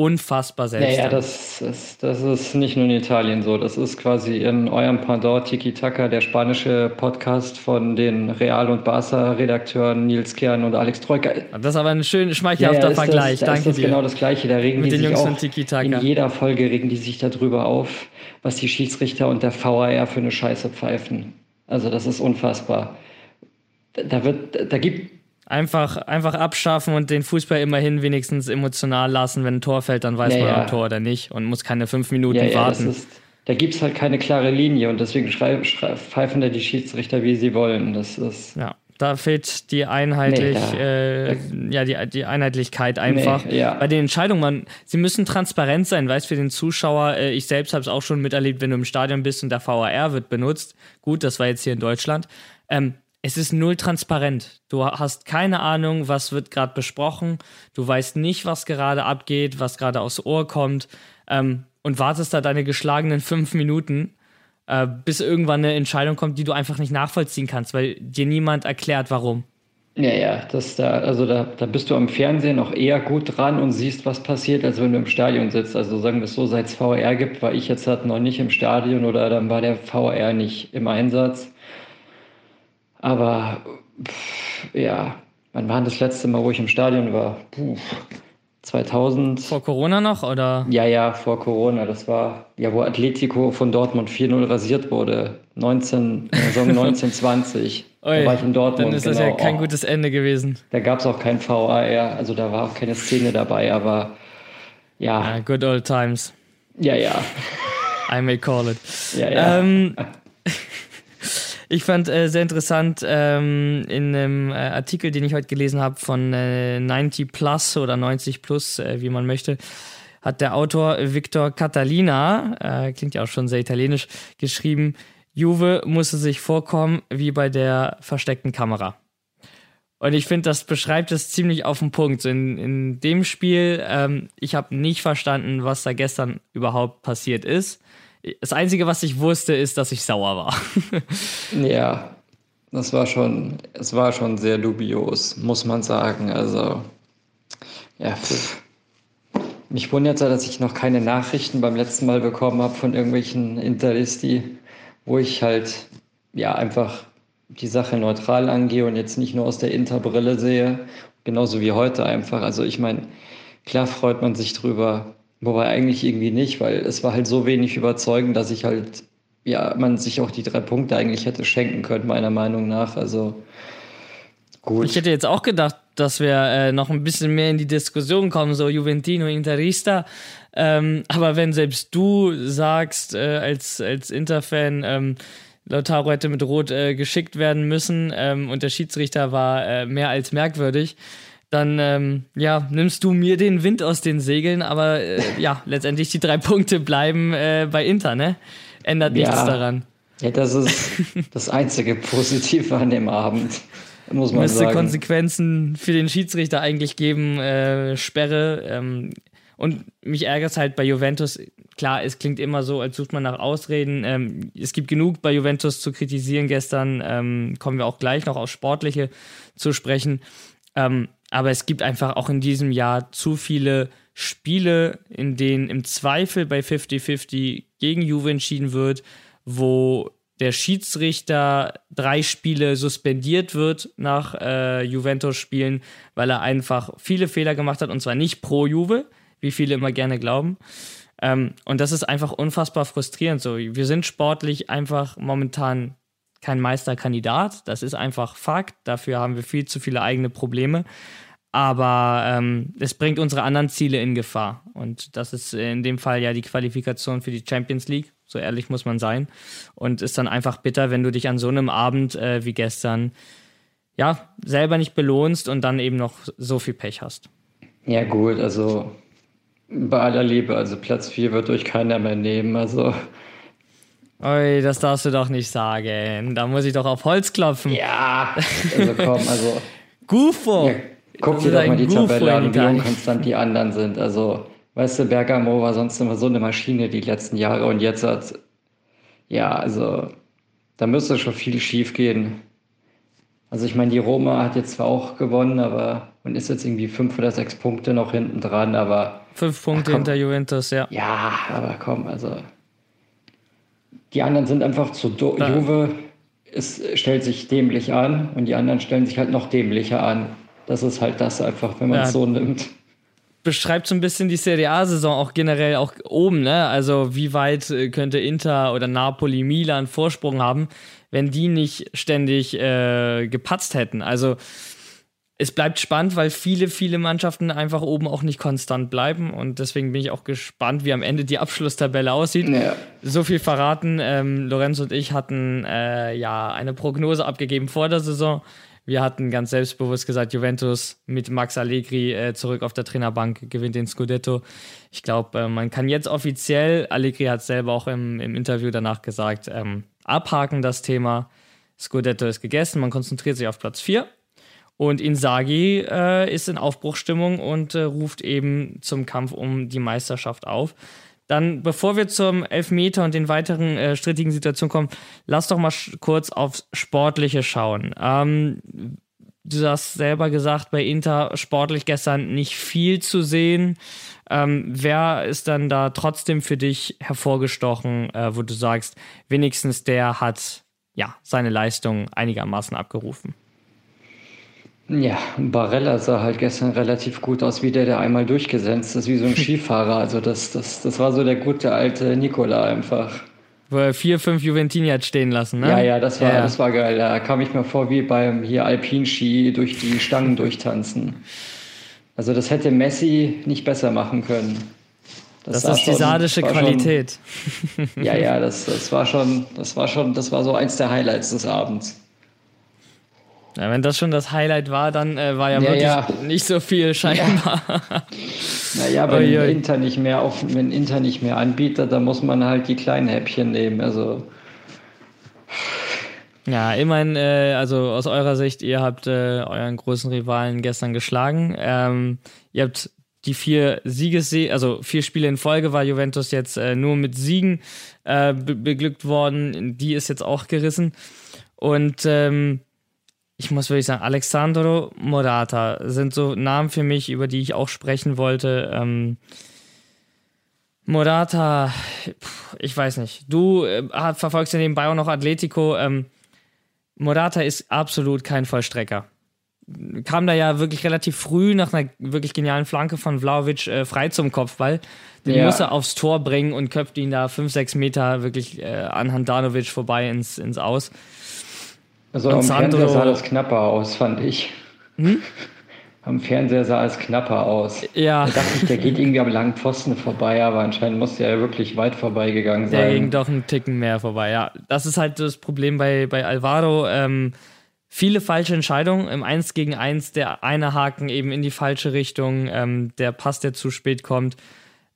unfassbar selbst. Naja, das ist, das ist nicht nur in Italien so. Das ist quasi in eurem Pendant Tiki Taka, der spanische Podcast von den Real- und Barca-Redakteuren Nils Kern und Alex Troika. Das ist aber ein schön schmeichelhafter ja, Vergleich. Das, Danke ist das dir. genau das Gleiche. Da regen Mit die den sich Jungs auch von Tiki Taka. In jeder Folge regen die sich darüber auf, was die Schiedsrichter und der VAR für eine Scheiße pfeifen. Also das ist unfassbar. Da wird, da gibt Einfach, einfach abschaffen und den Fußball immerhin wenigstens emotional lassen. Wenn ein Tor fällt, dann weiß ja, man ja. ein Tor oder nicht und muss keine fünf Minuten ja, warten. Ist, da gibt es halt keine klare Linie und deswegen pfeifen da die Schiedsrichter, wie sie wollen. Das ist. Ja. Da fehlt die Einheitlich, nee, äh, ja, die, die Einheitlichkeit einfach. Nee. Bei den Entscheidungen, man, sie müssen transparent sein, weißt für den Zuschauer, äh, ich selbst habe es auch schon miterlebt, wenn du im Stadion bist und der VAR wird benutzt. Gut, das war jetzt hier in Deutschland. Ähm, es ist null transparent. Du hast keine Ahnung, was wird gerade besprochen. Du weißt nicht, was gerade abgeht, was gerade aus Ohr kommt. Ähm, und wartest da deine geschlagenen fünf Minuten, äh, bis irgendwann eine Entscheidung kommt, die du einfach nicht nachvollziehen kannst, weil dir niemand erklärt, warum. Ja, ja, das da, also da, da bist du am Fernsehen noch eher gut dran und siehst, was passiert, als wenn du im Stadion sitzt. Also sagen wir es so, seit es VR gibt, war ich jetzt halt noch nicht im Stadion oder dann war der VR nicht im Einsatz. Aber pff, ja, wann war das letzte Mal, wo ich im Stadion war? Puh, 2000. Vor Corona noch, oder? Ja, ja, vor Corona. Das war, ja, wo Atletico von Dortmund 4-0 rasiert wurde. 19, Saison [LAUGHS] 1920. Oi, da war ich in Dortmund. Dann ist das genau. ja kein gutes Ende gewesen. Da gab es auch kein VAR, also da war auch keine Szene dabei, aber ja. ja good old times. Ja, ja. I may call it. Ja, ja. Ähm, [LAUGHS] Ich fand äh, sehr interessant ähm, in einem äh, Artikel, den ich heute gelesen habe von äh, 90 Plus oder 90 Plus, äh, wie man möchte, hat der Autor Victor Catalina, äh, klingt ja auch schon sehr italienisch, geschrieben, Juve musste sich vorkommen wie bei der versteckten Kamera. Und ich finde, das beschreibt es ziemlich auf den Punkt. In, in dem Spiel, ähm, ich habe nicht verstanden, was da gestern überhaupt passiert ist. Das Einzige, was ich wusste, ist, dass ich sauer war. [LAUGHS] ja, das war schon, es war schon sehr dubios, muss man sagen. Also, ja, mich wundert ja, dass ich noch keine Nachrichten beim letzten Mal bekommen habe von irgendwelchen Interisti, wo ich halt, ja, einfach die Sache neutral angehe und jetzt nicht nur aus der Interbrille sehe, genauso wie heute einfach. Also ich meine, klar freut man sich drüber, Wobei eigentlich irgendwie nicht, weil es war halt so wenig überzeugend, dass ich halt, ja, man sich auch die drei Punkte eigentlich hätte schenken können, meiner Meinung nach. Also gut. Ich hätte jetzt auch gedacht, dass wir äh, noch ein bisschen mehr in die Diskussion kommen, so Juventino, Interista. Ähm, aber wenn selbst du sagst, äh, als, als Interfan, ähm, Lautaro hätte mit Rot äh, geschickt werden müssen ähm, und der Schiedsrichter war äh, mehr als merkwürdig, dann ähm, ja, nimmst du mir den Wind aus den Segeln, aber äh, [LAUGHS] ja, letztendlich die drei Punkte bleiben äh, bei Inter, ne? Ändert nichts ja. daran. Ja, das ist das einzige Positive an dem Abend, muss man Müsste sagen. Konsequenzen für den Schiedsrichter eigentlich geben, äh, Sperre. Ähm, und mich ärgert es halt bei Juventus. Klar, es klingt immer so, als sucht man nach Ausreden. Ähm, es gibt genug bei Juventus zu kritisieren gestern. Ähm, kommen wir auch gleich noch aufs Sportliche zu sprechen. Ähm, aber es gibt einfach auch in diesem Jahr zu viele Spiele, in denen im Zweifel bei 50-50 gegen Juve entschieden wird, wo der Schiedsrichter drei Spiele suspendiert wird nach äh, Juventus-Spielen, weil er einfach viele Fehler gemacht hat und zwar nicht pro Juve, wie viele immer gerne glauben. Ähm, und das ist einfach unfassbar frustrierend. So, wir sind sportlich einfach momentan kein Meisterkandidat. Das ist einfach Fakt. Dafür haben wir viel zu viele eigene Probleme. Aber ähm, es bringt unsere anderen Ziele in Gefahr. Und das ist in dem Fall ja die Qualifikation für die Champions League. So ehrlich muss man sein. Und ist dann einfach bitter, wenn du dich an so einem Abend äh, wie gestern ja, selber nicht belohnst und dann eben noch so viel Pech hast. Ja, gut, also bei aller Liebe, also Platz 4 wird euch keiner mehr nehmen, also. Oi, das darfst du doch nicht sagen. Da muss ich doch auf Holz klopfen. Ja, also komm, also. [LAUGHS] Gufo! Ja, guck dir doch mal die Gufo Tabelle an, wie unkonstant die anderen sind. Also, weißt du, Bergamo war sonst immer so eine Maschine die letzten Jahre und jetzt hat. Ja, also. Da müsste schon viel schief gehen. Also ich meine, die Roma hat jetzt zwar auch gewonnen, aber man ist jetzt irgendwie fünf oder sechs Punkte noch hinten dran, aber. Fünf Punkte ach, hinter Juventus, ja. Ja, aber komm, also. Die anderen sind einfach zu do ja. Juve es stellt sich dämlich an und die anderen stellen sich halt noch dämlicher an. Das ist halt das einfach, wenn man es ja. so nimmt beschreibt so ein bisschen die Serie A-Saison auch generell auch oben, ne? Also wie weit äh, könnte Inter oder Napoli, Milan Vorsprung haben, wenn die nicht ständig äh, gepatzt hätten. Also es bleibt spannend, weil viele, viele Mannschaften einfach oben auch nicht konstant bleiben. Und deswegen bin ich auch gespannt, wie am Ende die Abschlusstabelle aussieht. Ja. So viel verraten. Ähm, Lorenz und ich hatten äh, ja eine Prognose abgegeben vor der Saison. Wir hatten ganz selbstbewusst gesagt, Juventus mit Max Allegri äh, zurück auf der Trainerbank gewinnt den Scudetto. Ich glaube, äh, man kann jetzt offiziell, Allegri hat selber auch im, im Interview danach gesagt, ähm, abhaken das Thema. Scudetto ist gegessen, man konzentriert sich auf Platz 4. Und Inzaghi äh, ist in Aufbruchstimmung und äh, ruft eben zum Kampf um die Meisterschaft auf. Dann, bevor wir zum Elfmeter und den weiteren äh, strittigen Situationen kommen, lass doch mal kurz aufs Sportliche schauen. Ähm, du hast selber gesagt, bei Inter sportlich gestern nicht viel zu sehen. Ähm, wer ist dann da trotzdem für dich hervorgestochen, äh, wo du sagst, wenigstens der hat ja seine Leistung einigermaßen abgerufen? Ja, Barella sah halt gestern relativ gut aus, wie der, der einmal durchgesetzt ist, wie so ein [LAUGHS] Skifahrer. Also das, das, das war so der gute alte Nikola einfach. Wo er vier, fünf Juventini hat stehen lassen, ne? Ja, ja, das war, ja. das war geil. Da kam ich mir vor wie beim hier Alpinski durch die Stangen durchtanzen. Also das hätte Messi nicht besser machen können. Das, das ist die sadische Qualität. Schon, ja, ja, [LAUGHS] das, das war schon, das war schon, das war so eins der Highlights des Abends. Ja, wenn das schon das Highlight war, dann äh, war ja, ja wirklich ja. nicht so viel scheinbar. [LAUGHS] Ja. Naja, wenn Uiui. Inter nicht mehr auf, wenn Inter nicht mehr anbietet, dann muss man halt die kleinen Häppchen nehmen. Also ja, immerhin, äh, also aus eurer Sicht, ihr habt äh, euren großen Rivalen gestern geschlagen. Ähm, ihr habt die vier Siegesserie, also vier Spiele in Folge war Juventus jetzt äh, nur mit Siegen äh, be beglückt worden. Die ist jetzt auch gerissen. Und ähm, ich muss wirklich sagen, Alexandro Morata sind so Namen für mich, über die ich auch sprechen wollte. Ähm, Morata, ich weiß nicht. Du äh, verfolgst ja nebenbei auch noch Atletico. Ähm, Morata ist absolut kein Vollstrecker. Kam da ja wirklich relativ früh nach einer wirklich genialen Flanke von Vlaovic äh, frei zum Kopfball. Den ja. muss er aufs Tor bringen und köpft ihn da 5, 6 Meter wirklich äh, an Handanovic vorbei ins, ins Aus. Also am Fernseher sah das knapper aus, fand ich. Hm? Am Fernseher sah es knapper aus. Ja. Da dachte ich, der geht irgendwie am langen Pfosten vorbei, aber anscheinend muss der wirklich weit vorbeigegangen sein. Der ging doch einen Ticken mehr vorbei, ja. Das ist halt das Problem bei, bei Alvaro. Ähm, viele falsche Entscheidungen im 1 gegen 1. Der eine Haken eben in die falsche Richtung, ähm, der Pass, der zu spät kommt.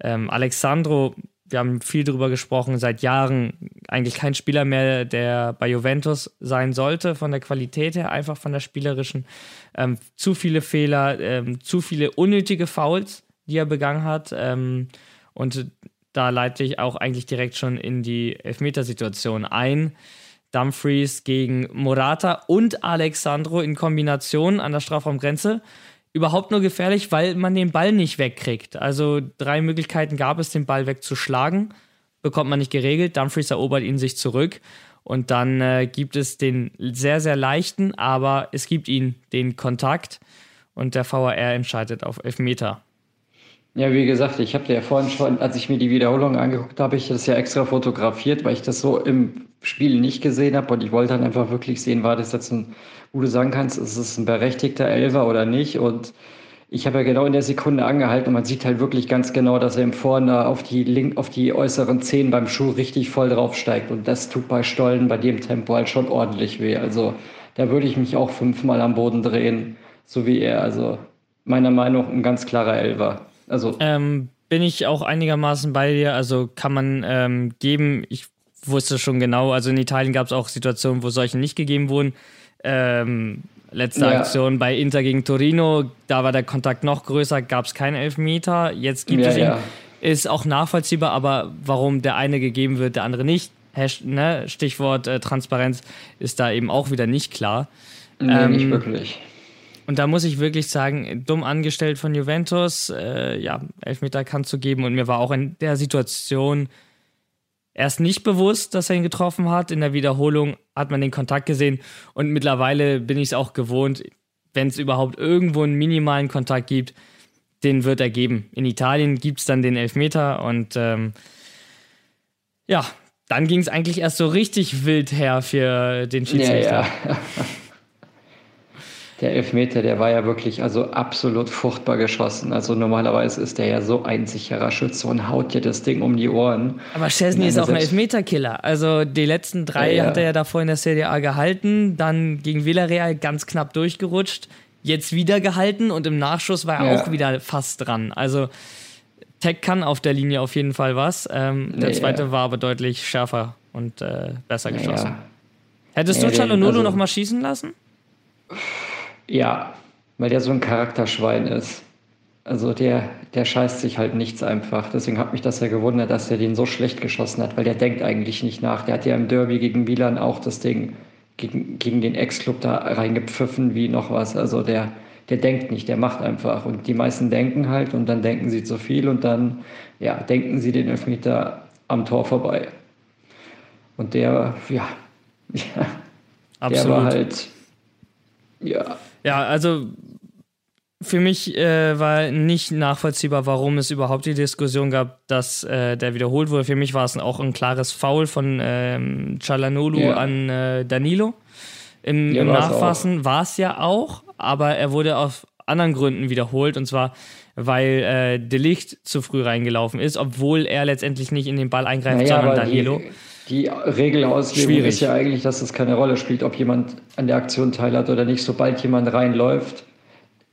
Ähm, Alexandro wir haben viel darüber gesprochen, seit Jahren eigentlich kein Spieler mehr, der bei Juventus sein sollte, von der Qualität her, einfach von der spielerischen. Ähm, zu viele Fehler, ähm, zu viele unnötige Fouls, die er begangen hat. Ähm, und da leite ich auch eigentlich direkt schon in die Elfmetersituation ein. Dumfries gegen Morata und Alexandro in Kombination an der Strafraumgrenze überhaupt nur gefährlich, weil man den Ball nicht wegkriegt. Also drei Möglichkeiten gab es, den Ball wegzuschlagen. Bekommt man nicht geregelt. Dumfries erobert ihn sich zurück. Und dann äh, gibt es den sehr, sehr leichten, aber es gibt ihn den Kontakt. Und der VAR entscheidet auf Elfmeter. Ja, wie gesagt, ich habe ja vorhin schon, als ich mir die Wiederholung angeguckt habe, ich das ja extra fotografiert, weil ich das so im Spiel nicht gesehen habe und ich wollte dann einfach wirklich sehen, war das jetzt ein, wo du sagen kannst, ist es ein berechtigter Elfer oder nicht und ich habe ja genau in der Sekunde angehalten und man sieht halt wirklich ganz genau, dass er im Vorne auf die, link, auf die äußeren Zehen beim Schuh richtig voll draufsteigt und das tut bei Stollen bei dem Tempo halt schon ordentlich weh. Also da würde ich mich auch fünfmal am Boden drehen, so wie er. Also meiner Meinung nach ein ganz klarer Elfer. Also ähm, bin ich auch einigermaßen bei dir. Also kann man ähm, geben. Ich wusste schon genau. Also in Italien gab es auch Situationen, wo solche nicht gegeben wurden. Ähm, letzte ja. Aktion bei Inter gegen Torino, da war der Kontakt noch größer, gab es keinen Elfmeter. Jetzt gibt ja, es ihn. Ja. Ist auch nachvollziehbar, aber warum der eine gegeben wird, der andere nicht, ne? Stichwort äh, Transparenz, ist da eben auch wieder nicht klar. Nee, ähm, nicht wirklich. Und da muss ich wirklich sagen, dumm angestellt von Juventus, äh, ja, Elfmeter kann zu geben. Und mir war auch in der Situation erst nicht bewusst, dass er ihn getroffen hat. In der Wiederholung hat man den Kontakt gesehen. Und mittlerweile bin ich es auch gewohnt, wenn es überhaupt irgendwo einen minimalen Kontakt gibt, den wird er geben. In Italien gibt es dann den Elfmeter und ähm, ja, dann ging es eigentlich erst so richtig wild her für den Schiedsrichter. Ja, ja. [LAUGHS] Der Elfmeter, der war ja wirklich also absolut furchtbar geschossen. Also normalerweise ist der ja so ein sicherer Schütze und haut dir das Ding um die Ohren. Aber Chesney ist auch ein Elfmeterkiller. Also die letzten drei ja, hat er ja davor in der Serie A gehalten, dann gegen Villarreal ganz knapp durchgerutscht, jetzt wieder gehalten und im Nachschuss war er ja. auch wieder fast dran. Also Tech kann auf der Linie auf jeden Fall was. Ähm, der nee, zweite war aber deutlich schärfer und äh, besser geschossen. Hättest du Cialanolo also, noch mal schießen lassen? Ja, weil der so ein Charakterschwein ist. Also der, der scheißt sich halt nichts einfach. Deswegen hat mich das ja gewundert, dass er den so schlecht geschossen hat, weil der denkt eigentlich nicht nach. Der hat ja im Derby gegen Milan auch das Ding gegen, gegen den Ex-Club da reingepfiffen wie noch was. Also der, der denkt nicht, der macht einfach. Und die meisten denken halt und dann denken sie zu viel und dann ja, denken sie den Elfmeter am Tor vorbei. Und der, ja, ja [LAUGHS] der war halt, ja, ja, also für mich äh, war nicht nachvollziehbar, warum es überhaupt die Diskussion gab, dass äh, der wiederholt wurde. Für mich war es auch ein klares Foul von ähm, Chalanolu ja. an äh, Danilo. Im, ja, im Nachfassen war es ja auch, aber er wurde aus anderen Gründen wiederholt und zwar, weil äh, Delicht zu früh reingelaufen ist, obwohl er letztendlich nicht in den Ball eingreift, naja, sondern Danilo. Die, die Regelauslegung ist ja eigentlich, dass es keine Rolle spielt, ob jemand an der Aktion teilhat oder nicht. Sobald jemand reinläuft,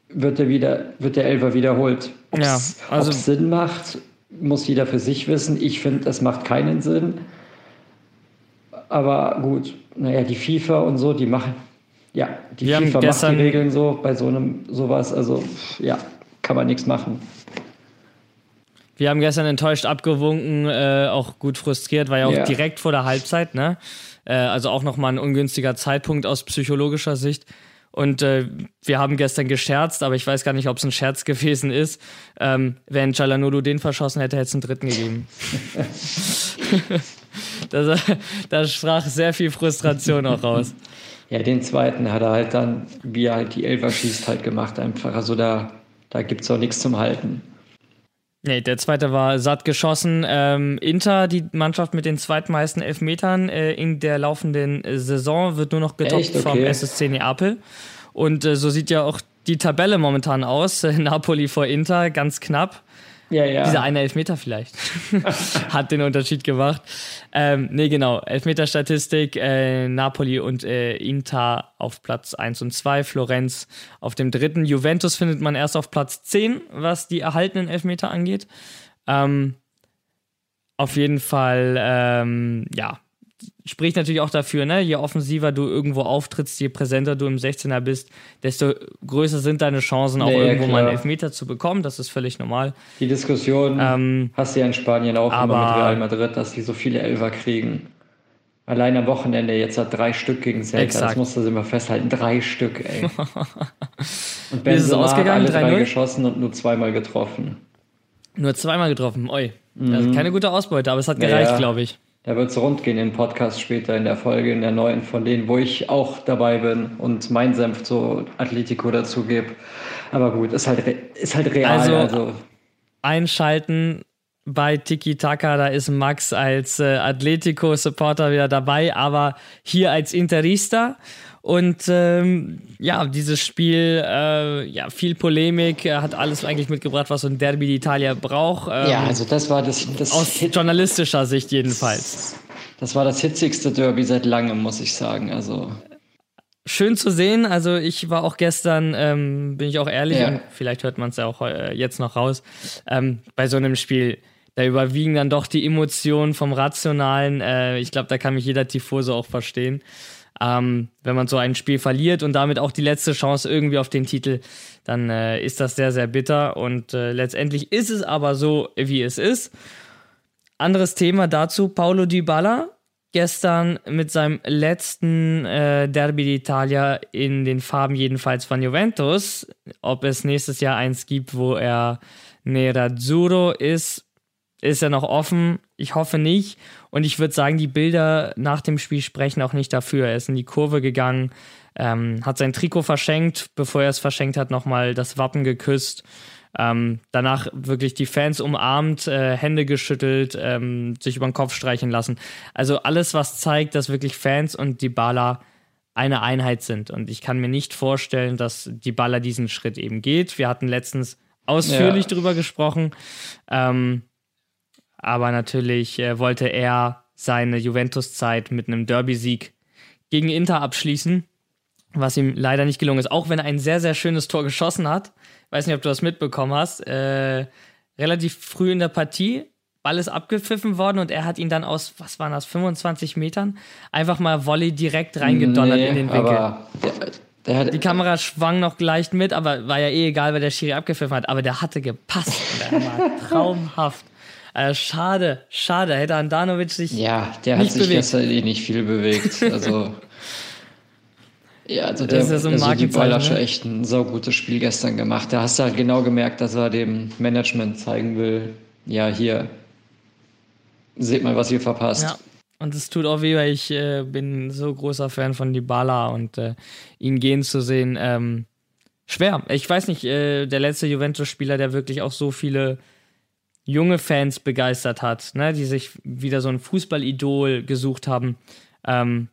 wird der, wieder, wird der Elfer wiederholt. Ob es ja, also Sinn macht, muss jeder für sich wissen. Ich finde, es macht keinen Sinn. Aber gut, naja, die FIFA und so, die machen, ja, die Wir FIFA macht die Regeln so bei so einem sowas. Also ja, kann man nichts machen. Wir haben gestern enttäuscht abgewunken, äh, auch gut frustriert, war ja auch yeah. direkt vor der Halbzeit, ne? Äh, also auch nochmal ein ungünstiger Zeitpunkt aus psychologischer Sicht. Und äh, wir haben gestern gescherzt, aber ich weiß gar nicht, ob es ein Scherz [LAUGHS] gewesen ist. Ähm, wenn Chalanulu den verschossen hätte, hätte es einen dritten gegeben. [LAUGHS] da sprach sehr viel Frustration auch raus. Ja, den zweiten hat er halt dann, wie er halt die Elfer schießt, halt gemacht einfach. Also da, da gibt es auch nichts zum Halten. Nee, der zweite war satt geschossen. Ähm, Inter, die Mannschaft mit den zweitmeisten Elfmetern äh, in der laufenden Saison, wird nur noch getoppt okay. vom SSC Neapel. Und äh, so sieht ja auch die Tabelle momentan aus. [LAUGHS] Napoli vor Inter, ganz knapp. Ja, ja. Dieser eine Elfmeter vielleicht [LAUGHS] hat den Unterschied gemacht. Ähm, nee, genau. Elfmeter-Statistik: äh, Napoli und äh, Inter auf Platz 1 und 2, Florenz auf dem dritten. Juventus findet man erst auf Platz 10, was die erhaltenen Elfmeter angeht. Ähm, auf jeden Fall, ähm, ja, spricht natürlich auch dafür, ne? je offensiver du irgendwo auftrittst, je präsenter du im 16er bist, desto größer sind deine Chancen, auch nee, irgendwo klar. mal einen Elfmeter zu bekommen. Das ist völlig normal. Die Diskussion ähm, hast du ja in Spanien auch aber, immer mit Real Madrid, dass die so viele Elfer kriegen. Allein am Wochenende jetzt hat drei Stück gegen Celta. Das musst du immer festhalten. Drei Stück, ey. [LAUGHS] und Benzema hat alle drei geschossen und nur zweimal getroffen. Nur zweimal getroffen, oi. Mhm. Also keine gute Ausbeute, aber es hat gereicht, ja. glaube ich. Da wird es rund gehen im Podcast später in der Folge, in der neuen von denen, wo ich auch dabei bin und mein Senf zu Atletico dazu gebe. Aber gut, ist halt, ist halt real. Also, also. einschalten bei Tiki Taka, da ist Max als äh, Atletico-Supporter wieder dabei, aber hier als Interista. Und ähm, ja, dieses Spiel, äh, ja, viel Polemik, er hat alles eigentlich mitgebracht, was so ein Derby d'Italia braucht. Ähm, ja, also das war das, das aus Hit journalistischer Sicht jedenfalls. Das war das hitzigste Derby seit langem, muss ich sagen. Also schön zu sehen. Also ich war auch gestern, ähm, bin ich auch ehrlich, ja. und vielleicht hört man es ja auch äh, jetzt noch raus, ähm, bei so einem Spiel, da überwiegen dann doch die Emotionen vom Rationalen. Äh, ich glaube, da kann mich jeder Tifose auch verstehen. Ähm, wenn man so ein Spiel verliert und damit auch die letzte Chance irgendwie auf den Titel, dann äh, ist das sehr, sehr bitter. Und äh, letztendlich ist es aber so, wie es ist. Anderes Thema dazu, Paulo Dybala gestern mit seinem letzten äh, Derby d'Italia in den Farben jedenfalls von Juventus. Ob es nächstes Jahr eins gibt, wo er Nerazzurro ist, ist ja noch offen. Ich hoffe nicht. Und ich würde sagen, die Bilder nach dem Spiel sprechen auch nicht dafür. Er ist in die Kurve gegangen, ähm, hat sein Trikot verschenkt, bevor er es verschenkt hat, nochmal das Wappen geküsst. Ähm, danach wirklich die Fans umarmt, äh, Hände geschüttelt, ähm, sich über den Kopf streichen lassen. Also alles, was zeigt, dass wirklich Fans und die Baller eine Einheit sind. Und ich kann mir nicht vorstellen, dass die Baller diesen Schritt eben geht. Wir hatten letztens ausführlich ja. drüber gesprochen. Ähm, aber natürlich äh, wollte er seine Juventus-Zeit mit einem Derby-Sieg gegen Inter abschließen, was ihm leider nicht gelungen ist, auch wenn er ein sehr, sehr schönes Tor geschossen hat. Weiß nicht, ob du das mitbekommen hast. Äh, relativ früh in der Partie, Ball ist abgepfiffen worden und er hat ihn dann aus, was waren das, 25 Metern, einfach mal Volley direkt reingedonnert nee, in den Winkel. Aber der, der die Kamera schwang noch leicht mit, aber war ja eh egal, weil der Schiri abgepfiffen hat. Aber der hatte gepasst. Der war [LAUGHS] traumhaft. Äh, schade, schade. Hätte Andanovic sich. Ja, der hat sich bewegt. gestern eh nicht viel bewegt. Also. ja, also der, ja so also die Baller ne? schon echt ein saugutes Spiel gestern gemacht. Da hast du halt genau gemerkt, dass er dem Management zeigen will, ja, hier, seht mal, was ihr verpasst. Ja. Und es tut auch weh, weil ich äh, bin so großer Fan von Dybala und äh, ihn gehen zu sehen, ähm, schwer. Ich weiß nicht, äh, der letzte Juventus-Spieler, der wirklich auch so viele junge Fans begeistert hat, ne, die sich wieder so ein Fußballidol gesucht haben. Ähm,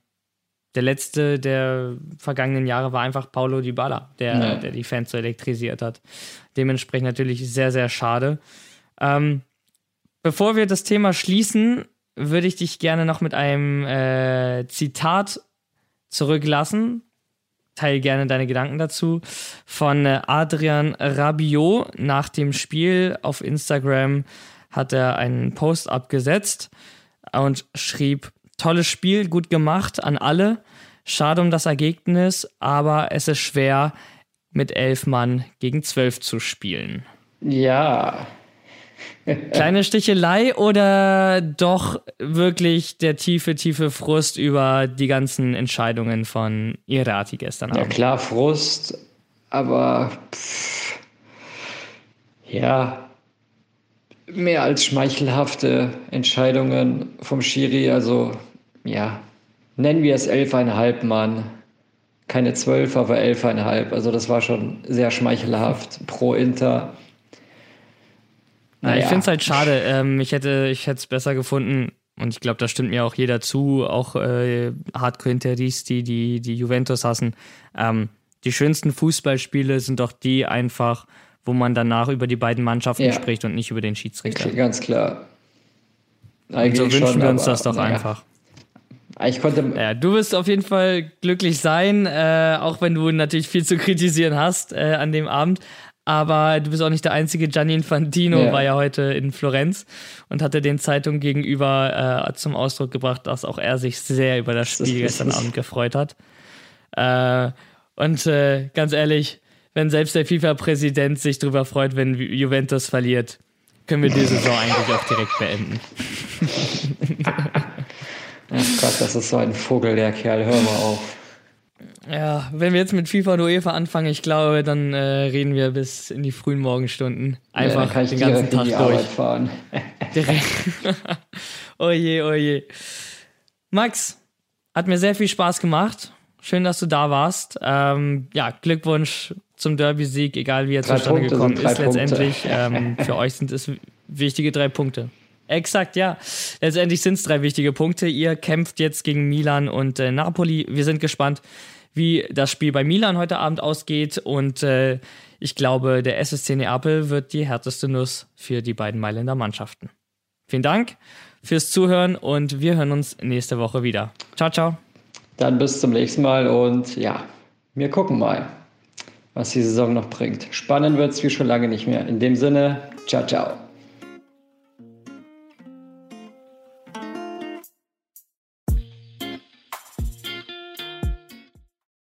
der letzte der vergangenen Jahre war einfach Paulo Dybala, der, ja. der die Fans so elektrisiert hat. Dementsprechend natürlich sehr, sehr schade. Ähm, bevor wir das Thema schließen, würde ich dich gerne noch mit einem äh, Zitat zurücklassen teile gerne deine Gedanken dazu. Von äh, Adrian Rabiot nach dem Spiel auf Instagram hat er einen Post abgesetzt und schrieb: Tolles Spiel, gut gemacht an alle. Schade um das Ergebnis, aber es ist schwer, mit elf Mann gegen zwölf zu spielen. Ja, Kleine Stichelei oder doch wirklich der tiefe, tiefe Frust über die ganzen Entscheidungen von Irati gestern Abend? Ja, klar, Frust, aber pff, ja, mehr als schmeichelhafte Entscheidungen vom Schiri. Also, ja, nennen wir es elfeinhalb Mann. Keine zwölf, aber elfeinhalb. Also, das war schon sehr schmeichelhaft pro Inter. Naja. Ich finde es halt schade. Ähm, ich hätte ich es besser gefunden, und ich glaube, da stimmt mir auch jeder zu, auch äh, Hardcore-Interisti, die, die Juventus hassen. Ähm, die schönsten Fußballspiele sind doch die einfach, wo man danach über die beiden Mannschaften ja. spricht und nicht über den Schiedsrichter. Okay, ganz klar. Eigentlich und so wünschen schon, wir uns das doch naja. einfach. Ich konnte. Ja, du wirst auf jeden Fall glücklich sein, äh, auch wenn du natürlich viel zu kritisieren hast äh, an dem Abend. Aber du bist auch nicht der einzige. Gianni Infantino ja. war ja heute in Florenz und hatte den Zeitungen gegenüber äh, zum Ausdruck gebracht, dass auch er sich sehr über das Spiel das gestern Abend gefreut hat. Äh, und äh, ganz ehrlich, wenn selbst der FIFA-Präsident sich darüber freut, wenn Juventus verliert, können wir die Saison eigentlich auch direkt beenden. Ach Gott, das ist so ein Vogel, der Kerl. Hör mal auf. Ja, wenn wir jetzt mit FIFA und UEFA anfangen, ich glaube, dann äh, reden wir bis in die frühen Morgenstunden. Einfach ja, den ganzen Tag durch. fahren. [LAUGHS] [LAUGHS] [LAUGHS] oh je, oh je. Max, hat mir sehr viel Spaß gemacht. Schön, dass du da warst. Ähm, ja, Glückwunsch zum Derby-Sieg, egal wie er zustande gekommen ist. Letztendlich ähm, für euch sind es wichtige drei Punkte. Exakt, ja. Letztendlich sind es drei wichtige Punkte. Ihr kämpft jetzt gegen Milan und äh, Napoli. Wir sind gespannt, wie das Spiel bei Milan heute Abend ausgeht. Und äh, ich glaube, der SSC Neapel wird die härteste Nuss für die beiden Mailänder Mannschaften. Vielen Dank fürs Zuhören und wir hören uns nächste Woche wieder. Ciao, ciao. Dann bis zum nächsten Mal und ja, wir gucken mal, was die Saison noch bringt. Spannend wird es wie schon lange nicht mehr. In dem Sinne, ciao, ciao.